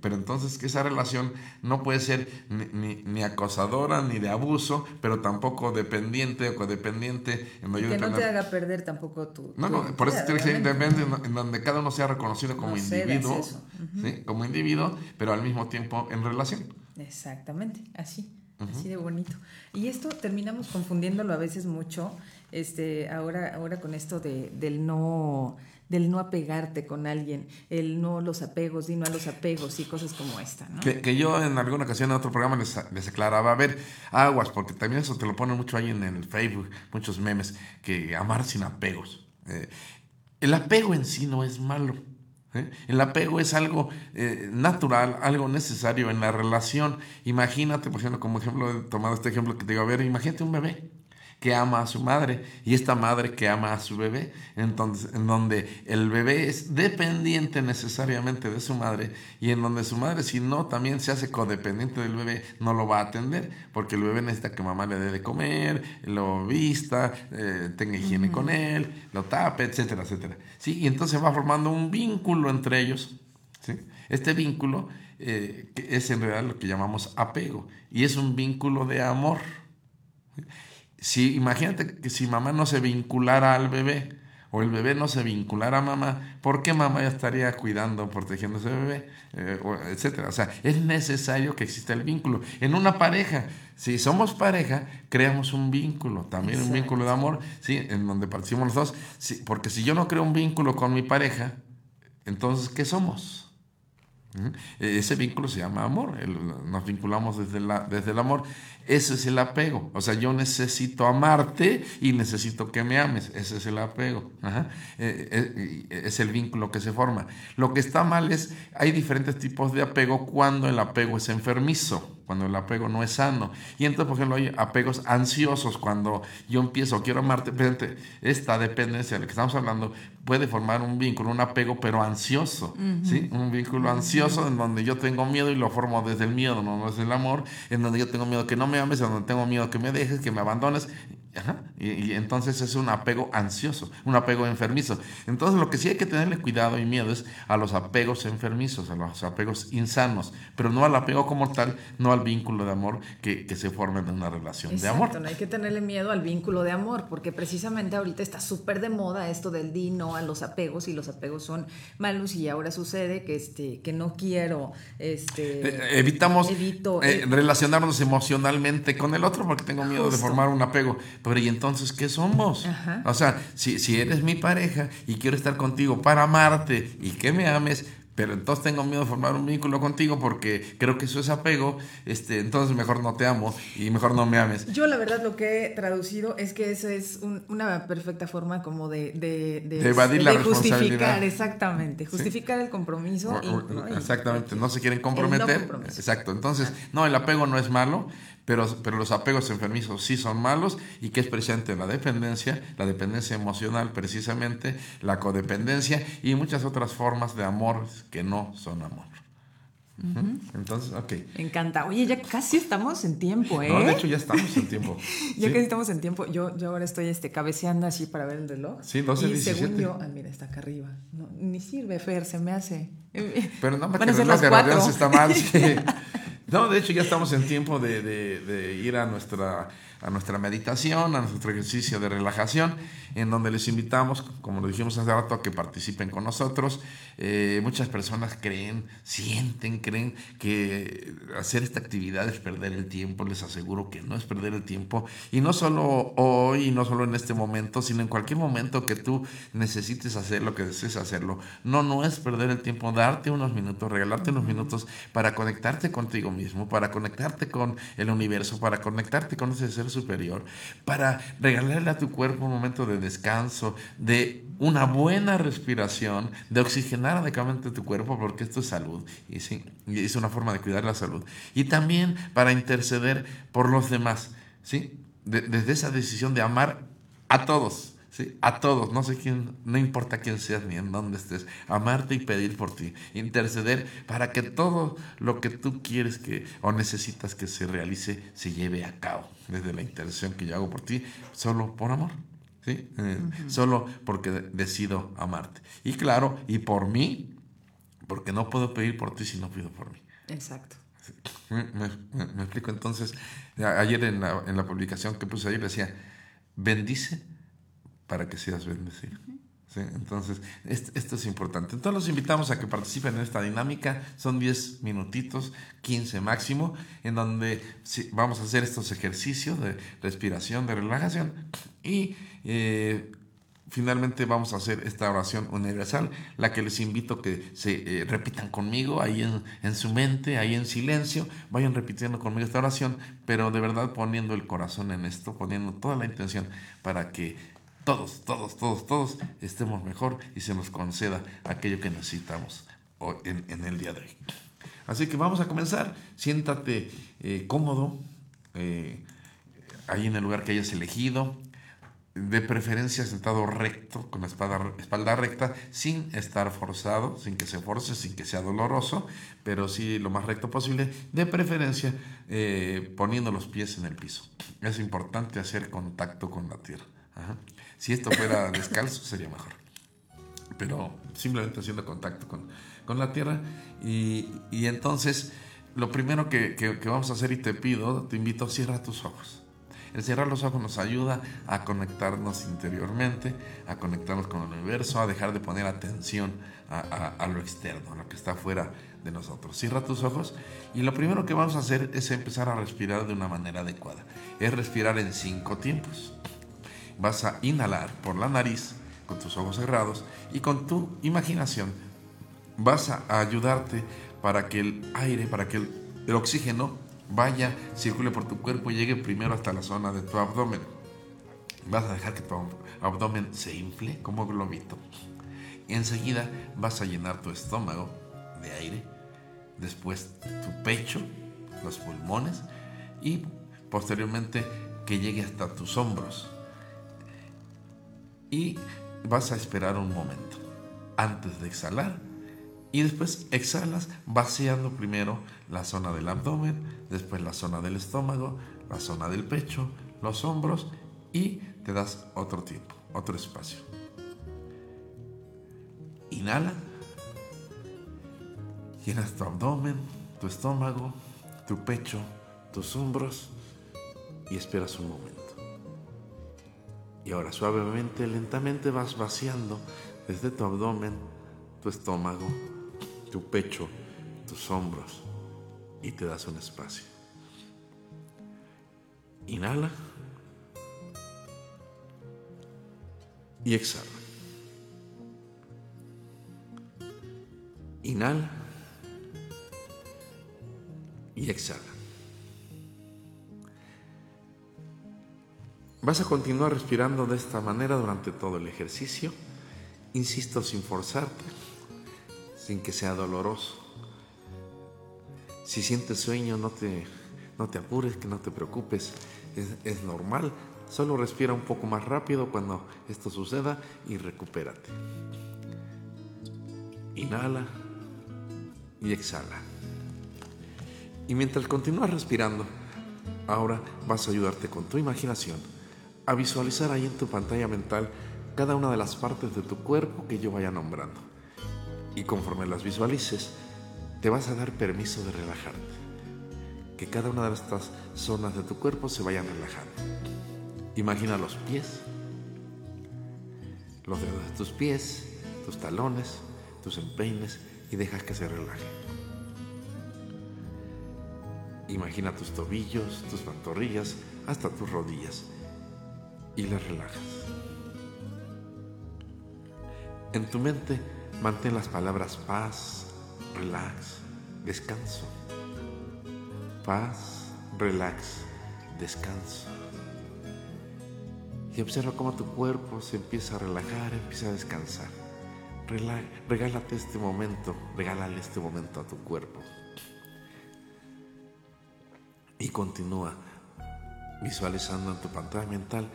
Pero entonces que esa relación no puede ser ni, ni- ni acosadora ni de abuso, pero tampoco dependiente o codependiente. En donde que no te haga perder tampoco tu. no, tu no, por eso tiene que ser independiente, en- donde cada uno sea reconocido como No individuo, eso. ¿sí? como individuo, pero al mismo tiempo en relación. Exactamente, así, así de bonito. Y esto terminamos confundiéndolo a veces mucho, este, ahora, ahora con esto de, del no, del no apegarte con alguien, el no los apegos, di no a los apegos y cosas como esta, ¿no? Que, yo en alguna ocasión en otro programa les, les aclaraba, a ver, aguas, porque también eso te lo ponen mucho ahí en el Facebook, muchos memes, que amar sin apegos. Eh, el apego en sí no es malo. ¿eh? El apego es algo eh, natural, algo necesario en la relación. Imagínate, por ejemplo, como ejemplo, tomado este ejemplo que te digo, a ver, imagínate un bebé que ama a su madre y esta madre que ama a su bebé, entonces en donde el bebé es dependiente necesariamente de su madre y en donde su madre si no también se hace codependiente del bebé no lo va a atender porque el bebé necesita que mamá le dé de comer, lo vista, eh, tenga higiene con él, lo tape, etcétera, etcétera. Sí, y entonces va formando un vínculo entre ellos. ¿sí? Este vínculo eh, que es en realidad lo que llamamos apego y es un vínculo de amor. Si, imagínate que si mamá no se vinculara al bebé o el bebé no se vinculara a mamá, ¿por qué mamá ya estaría cuidando, protegiendo a ese bebé? Eh, o etcétera. O sea, es necesario que exista el vínculo. En una pareja, si somos pareja, creamos un vínculo, también un vínculo de amor, ¿sí? en donde participamos los dos. Sí, porque si yo no creo un vínculo con mi pareja, entonces, ¿qué somos? E- Ese vínculo se llama amor, nos vinculamos desde, desde el amor. Ese es el apego. O sea, yo necesito amarte y necesito que me ames. Ese es el apego. Eh, eh, es el vínculo que se forma. Lo que está mal es, hay diferentes tipos de apego cuando el apego es enfermizo cuando el apego no es sano. Y entonces, por ejemplo, hay apegos ansiosos, cuando yo empiezo, quiero amarte, fíjate, esta dependencia de la que estamos hablando puede formar un vínculo, un apego, pero ansioso, ¿sí? Un vínculo ansioso en donde yo tengo miedo y lo formo desde el miedo, no desde el amor, en donde yo tengo miedo que no me ames, en donde tengo miedo que me dejes, que me abandones. Ajá. Y, y entonces es un apego ansioso, un apego enfermizo. Entonces lo que sí hay que tenerle cuidado y miedo es a los apegos enfermizos, a los apegos insanos, pero no al apego como tal, no al vínculo de amor que, que se forma en una relación de amor. no hay que tenerle miedo al vínculo de amor, porque precisamente ahorita está súper de moda esto del di no a los apegos y los apegos son malos y ahora sucede que este que no quiero este Eh, evitamos evito eh, eh, relacionarnos emocionalmente con el otro porque tengo miedo de formar un apego. Pero ¿y entonces qué somos? Ajá. O sea, si, si eres mi pareja y quiero estar contigo para amarte y que me ames, pero entonces tengo miedo de formar un vínculo contigo porque creo que eso es apego, este, entonces mejor no te amo y mejor no me ames. Yo la verdad lo que he traducido es que eso es un- una perfecta forma como de, de, De evadir la justificar, exactamente, justificar el compromiso. O- y- o- ¿no? Exactamente, no se quieren no comprometer. Exacto, entonces, no, el apego no es malo, Pero, pero los apegos enfermizos sí son malos y que es precisamente la dependencia, la dependencia emocional precisamente, la codependencia y muchas otras formas de amor que no son amor. Ujú. Entonces, ok. Me encanta. Oye, ya casi estamos en tiempo, ¿eh? No, de hecho ya estamos en tiempo. Ya Sí. casi estamos en tiempo. Yo, yo ahora estoy este, cabeceando así para ver el reloj. Sí, 12, Y 17. según yo, ah, mira, está acá arriba. No, ni sirve, Fer, se me hace. Pero no, Van que a el reloj de está mal. sí. No, de hecho ya estamos en tiempo de, de- de ir a nuestra, a nuestra meditación, a nuestro ejercicio de relajación, en donde les invitamos, como lo dijimos hace rato, a que participen con nosotros. Eh, muchas personas creen, sienten, creen que hacer esta actividad es perder el tiempo. Les aseguro que no es perder el tiempo. Y no solo hoy, no solo en este momento, sino en cualquier momento que tú necesites hacerlo, que desees hacerlo. No, no es perder el tiempo, darte unos minutos, regalarte unos minutos para conectarte contigo mismo, para conectarte con el universo, para conectarte con ese ser superior, para regalarle a tu cuerpo un momento de descanso, de una buena respiración, de oxigenar adecuadamente tu cuerpo, porque esto es salud, y sí, es una forma de cuidar la salud. Y también para interceder por los demás, ¿sí? De- desde esa decisión de amar a todos, ¿sí? A todos, no sé quién, no importa quién seas ni en dónde estés, amarte y pedir por ti, interceder para que todo lo que tú quieres que o necesitas que se realice se lleve a cabo, desde la intercesión que yo hago por ti, solo por amor. ¿sí? Eh, Solo porque de- decido amarte. Y claro, y por mí, porque no puedo pedir por ti si no pido por mí. Exacto. Me, me- me- me explico entonces, ayer en la, en la publicación que puse ayer decía, bendice para que seas bendecido. Entonces, est- esto es importante. Entonces los invitamos a que participen en esta dinámica. Son 10 minutitos, 15 máximo, en donde vamos a hacer estos ejercicios de respiración, de relajación. Y eh, finalmente vamos a hacer esta oración universal, la que les invito que se eh, repitan conmigo ahí en, en su mente, ahí en silencio, vayan repitiendo conmigo esta oración, pero de verdad poniendo el corazón en esto, poniendo toda la intención para que todos, todos, todos, todos estemos mejor y se nos conceda aquello que necesitamos hoy- en, el día de hoy. Así que vamos a comenzar. Siéntate eh, cómodo, eh, ahí en el lugar que hayas elegido, de preferencia sentado recto, con la espalda, espalda recta, sin estar forzado, sin que se force, sin que sea doloroso, pero sí lo más recto posible, de preferencia eh, poniendo los pies en el piso. Es importante hacer contacto con la tierra. Ajá. Si esto fuera descalzo sería mejor, pero simplemente haciendo contacto con, con la tierra. Y, y entonces, lo primero que, que- que vamos a hacer y te pido, te invito, cierra tus ojos. El cerrar los ojos nos ayuda a conectarnos interiormente, a conectarnos con el universo, a dejar de poner atención a, a- a lo externo, a lo que está fuera de nosotros. Cierra tus ojos y lo primero que vamos a hacer es empezar a respirar de una manera adecuada. Es respirar en cinco tiempos. Vas a inhalar por la nariz con tus ojos cerrados y con tu imaginación vas a ayudarte para que el aire, para que el, oxígeno vaya, circule por tu cuerpo y llegue primero hasta la zona de tu abdomen. Vas a dejar que tu ab- abdomen se infle como globito. Y enseguida vas a llenar tu estómago de aire, después tu pecho, los pulmones y posteriormente que llegue hasta tus hombros. Y vas a esperar un momento antes de exhalar y después exhalas vaciando primero la zona del abdomen, después la zona del estómago, la zona del pecho, los hombros y te das otro tiempo, otro espacio. Inhala, llenas tu abdomen, tu estómago, tu pecho, tus hombros y esperas un momento. Y ahora suavemente, lentamente vas vaciando desde tu abdomen, tu estómago, tu pecho, tus hombros y te das un espacio. Inhala y exhala. Inhala y exhala. Vas a continuar respirando de esta manera durante todo el ejercicio. Insisto, sin forzarte, sin que sea doloroso. Si sientes sueño, no te, No te apures, que no te preocupes. Es, es normal. Solo respira un poco más rápido cuando esto suceda y recupérate. Inhala y exhala. Y mientras continúas respirando, ahora vas a ayudarte con tu imaginación a visualizar ahí en tu pantalla mental cada una de las partes de tu cuerpo que yo vaya nombrando. Y conforme las visualices, te vas a dar permiso de relajarte. Que cada una de estas zonas de tu cuerpo se vayan relajando. Imagina los pies, los dedos de tus pies, tus talones, tus empeines y dejas que se relajen. Imagina tus tobillos, tus pantorrillas, hasta tus rodillas y las relajas. En tu mente mantén las palabras paz, relax, descanso. Paz, relax, descanso. Y observa cómo tu cuerpo se empieza a relajar, empieza a descansar. Regálate este momento, regálale este momento a tu cuerpo. Y continúa visualizando en tu pantalla mental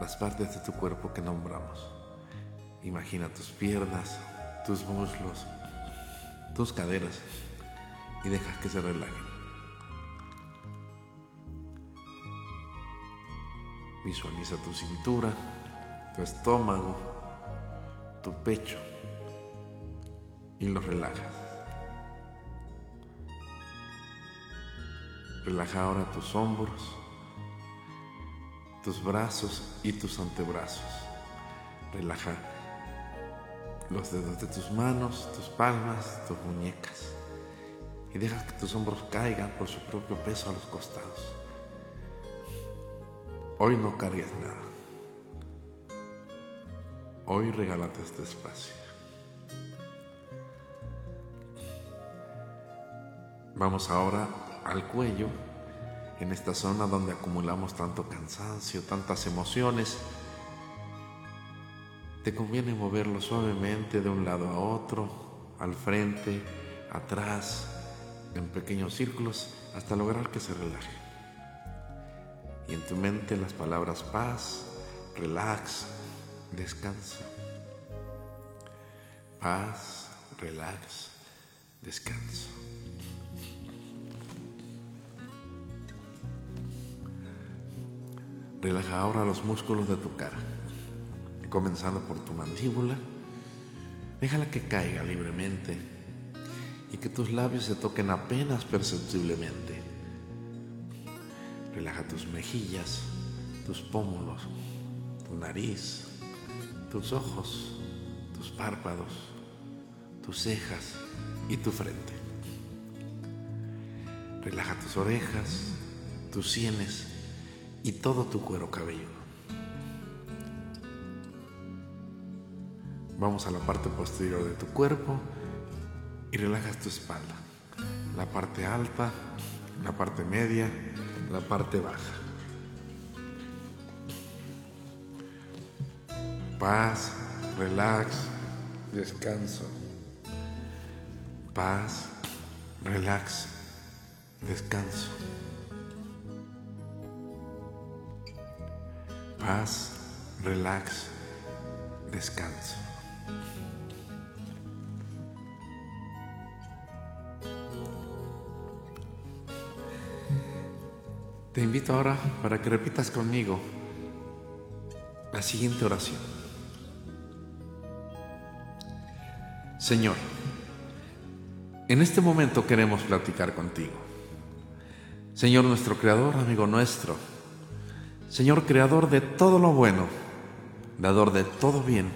las partes de tu cuerpo que nombramos. Imagina tus piernas, tus muslos, tus caderas y dejas que se relajen. Visualiza tu cintura, tu estómago, tu pecho y los relajas. Relaja ahora tus hombros, tus brazos y tus antebrazos. Relaja los dedos de tus manos, tus palmas, tus muñecas. Y deja que tus hombros caigan por su propio peso a los costados. Hoy no cargues nada. Hoy regálate este espacio. Vamos ahora al cuello, en esta zona donde acumulamos tanto cansancio, tantas emociones. Te conviene moverlo suavemente de un lado a otro, al frente, atrás, en pequeños círculos, hasta lograr que se relaje. Y en tu mente las palabras paz, relax, descansa. Paz, relax, descanso. Relaja ahora los músculos de tu cara, comenzando por tu mandíbula. Déjala que caiga libremente y que tus labios se toquen apenas perceptiblemente. Relaja tus mejillas, tus pómulos, tu nariz, tus ojos, tus párpados, tus cejas y tu frente. Relaja tus orejas, tus sienes y todo tu cuero cabelludo. Vamos a la parte posterior de tu cuerpo y relajas tu espalda, la parte alta, la parte media, la parte baja. Paz, relax, descanso. Paz, relax, descanso. Paz, relax, descanso. Te invito ahora para que repitas conmigo la siguiente oración. Señor, en este momento queremos platicar contigo. Señor nuestro Creador, amigo nuestro, Señor Creador de todo lo bueno, dador de todo bien,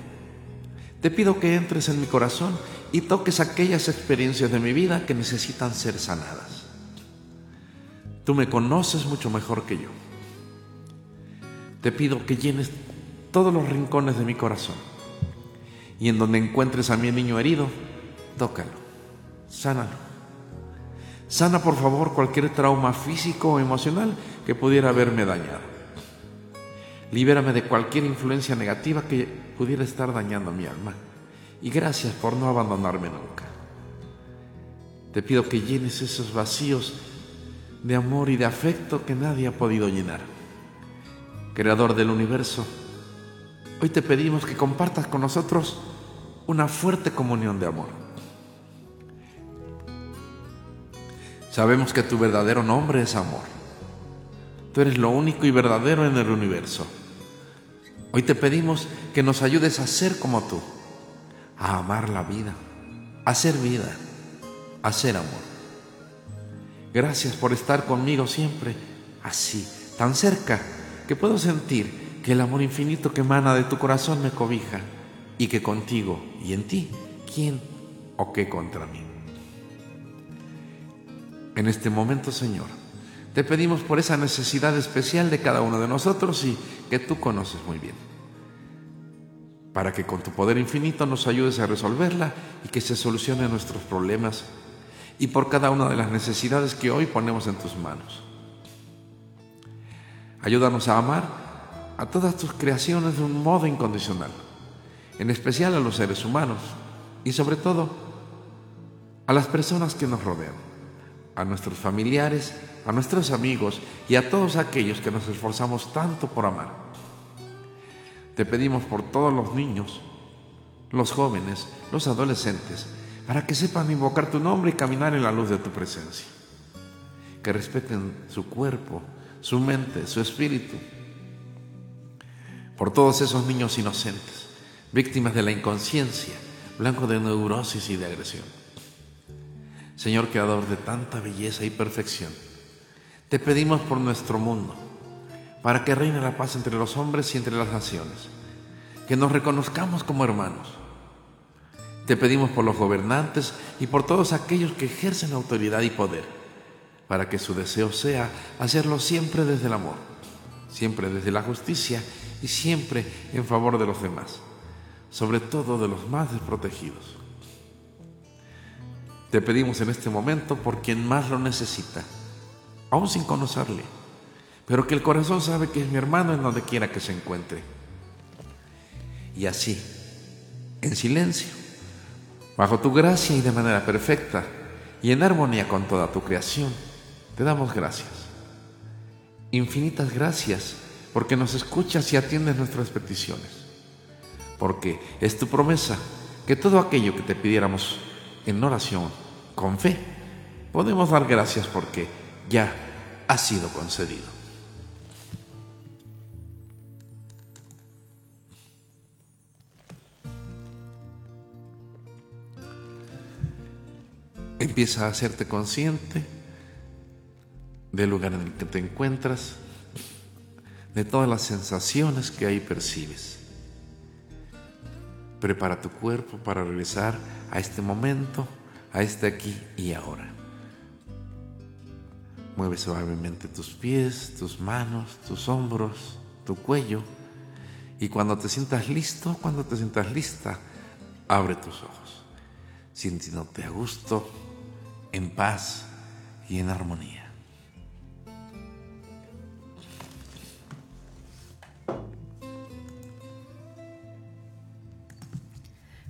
te pido que entres en mi corazón y toques aquellas experiencias de mi vida que necesitan ser sanadas. Tú me conoces mucho mejor que yo. Te pido que llenes todos los rincones de mi corazón y en donde encuentres a mi niño herido, tócalo, sánalo. Sana por favor cualquier trauma físico o emocional que pudiera haberme dañado. Libérame de cualquier influencia negativa que pudiera estar dañando mi alma. Y gracias por no abandonarme nunca. Te pido que llenes esos vacíos de amor y de afecto que nadie ha podido llenar. Creador del universo, hoy te pedimos que compartas con nosotros una fuerte comunión de amor. Sabemos que tu verdadero nombre es amor. Tú eres lo único y verdadero en el universo. Hoy te pedimos que nos ayudes a ser como tú, a amar la vida, a ser vida, a ser amor. Gracias por estar conmigo siempre, así, tan cerca, que puedo sentir que el amor infinito que emana de tu corazón me cobija y que contigo y en ti, ¿quién o qué contra mí? En este momento, Señor, te pedimos por esa necesidad especial de cada uno de nosotros y que tú conoces muy bien, para que con tu poder infinito nos ayudes a resolverla y que se solucionen nuestros problemas y por cada una de las necesidades que hoy ponemos en tus manos. Ayúdanos a amar a todas tus creaciones de un modo incondicional, en especial a los seres humanos y sobre todo a las personas que nos rodean, a nuestros familiares, a nuestros amigos y a todos aquellos que nos esforzamos tanto por amar. Te pedimos por todos los niños, los jóvenes, los adolescentes, para que sepan invocar tu nombre y caminar en la luz de tu presencia. Que respeten su cuerpo, su mente, su espíritu. Por todos esos niños inocentes, víctimas de la inconsciencia, blancos de neurosis y de agresión. Señor Creador de tanta belleza y perfección, te pedimos por nuestro mundo, para que reine la paz entre los hombres y entre las naciones, que nos reconozcamos como hermanos. Te pedimos por los gobernantes y por todos aquellos que ejercen autoridad y poder, para que su deseo sea hacerlo siempre desde el amor, siempre desde la justicia y siempre en favor de los demás, sobre todo de los más desprotegidos. Te pedimos en este momento por quien más lo necesita, aún sin conocerle, pero que el corazón sabe que es mi hermano en donde quiera que se encuentre. Y así, en silencio, bajo tu gracia y de manera perfecta, y en armonía con toda tu creación, te damos gracias. Infinitas gracias porque nos escuchas y atiendes nuestras peticiones. Porque es tu promesa que todo aquello que te pidiéramos en oración, con fe, podemos dar gracias porque ya ha sido concedido. Empieza a hacerte consciente del lugar en el que te encuentras, de todas las sensaciones que ahí percibes. Prepara tu cuerpo para regresar a este momento, a este aquí y ahora. Mueve suavemente tus pies, tus manos, tus hombros, tu cuello. Y cuando te sientas listo, cuando te sientas lista, abre tus ojos, sintiéndote a gusto, en paz y en armonía.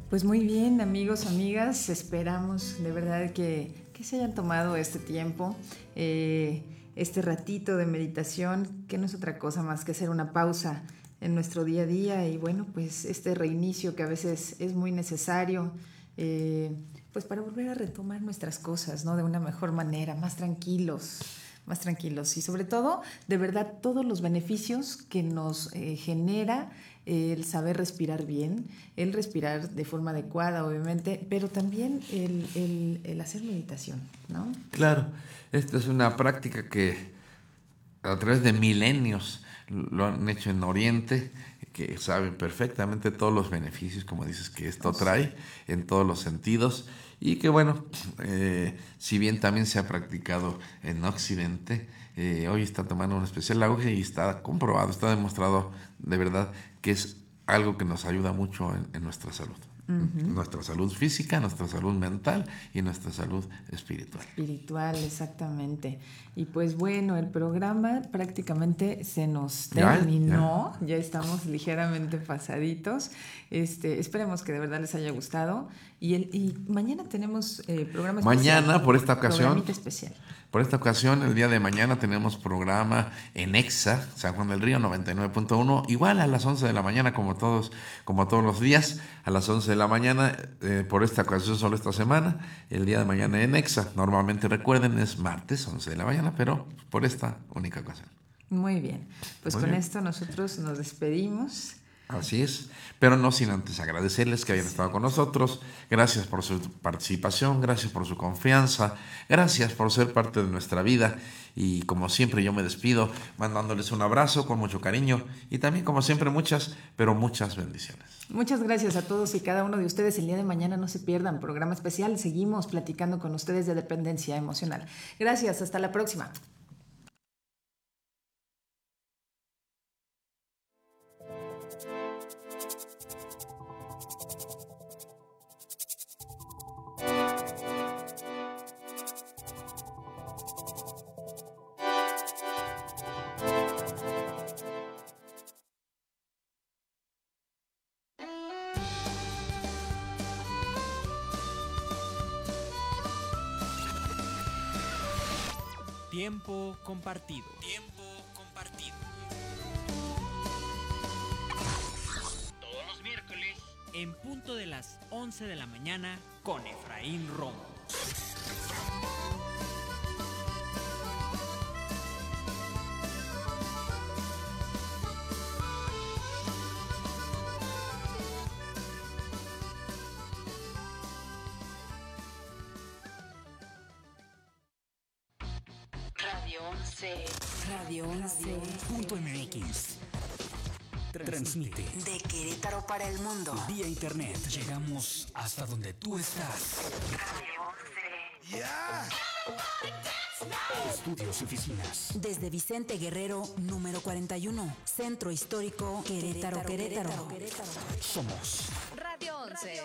Pues muy bien, amigos, amigas, esperamos de verdad que, que se hayan tomado este tiempo, eh, este ratito de meditación, que no es otra cosa más que hacer una pausa en nuestro día a día y bueno, pues este reinicio que a veces es muy necesario, eh, pues para volver a retomar nuestras cosas, ¿no? De una mejor manera, más tranquilos, más tranquilos y sobre todo, de verdad, todos los beneficios que nos eh, genera el saber respirar bien, el respirar de forma adecuada, obviamente, pero también el, el- el hacer meditación, ¿no? Claro, esta es una práctica que a través de milenios lo han hecho en Oriente, que saben perfectamente todos los beneficios, como dices, que esto trae en todos los sentidos y que bueno, eh, si bien también se ha practicado en Occidente, eh, hoy está tomando un especial auge y está comprobado, está demostrado de verdad que es algo que nos ayuda mucho en, en nuestra salud. Nuestra salud física, nuestra salud mental y nuestra salud espiritual. Espiritual, exactamente. Y pues bueno, el programa prácticamente se nos Ya, terminó, ya, estamos ligeramente pasaditos. Este, esperemos que de verdad les haya gustado. Y, el, y mañana tenemos eh, programa especial. Mañana, por esta ocasión, especial. Por esta ocasión, el día de mañana tenemos programa en EXA, San Juan del Río 99.1, igual a las 11 de la mañana como todos, como todos los días, a las 11 de la mañana, eh, por esta ocasión solo esta semana, el día de mañana en EXA. Normalmente recuerden es martes 11 de la mañana, pero por esta única ocasión. Muy bien. Pues Muy con bien. esto nosotros nos despedimos. Así es, pero no sin antes agradecerles que hayan estado con nosotros. Gracias por su participación, gracias por su confianza, gracias por ser parte de nuestra vida. Y como siempre yo me despido mandándoles un abrazo con mucho cariño y también como siempre muchas, pero muchas bendiciones. Muchas gracias a todos y cada uno de ustedes. El día de mañana no se pierdan programa especial. Seguimos platicando con ustedes de dependencia emocional. Gracias, hasta la próxima. Tiempo compartido. Tiempo compartido. Todos los miércoles en punto de las 11 de la mañana con Efraín Romo. Transmite De Querétaro para el mundo. vía internet. Llegamos hasta donde tú estás. Estudios y oficinas. Desde Vicente Guerrero, número 41. Centro Histórico, Querétaro, Querétaro. Somos Radio 11.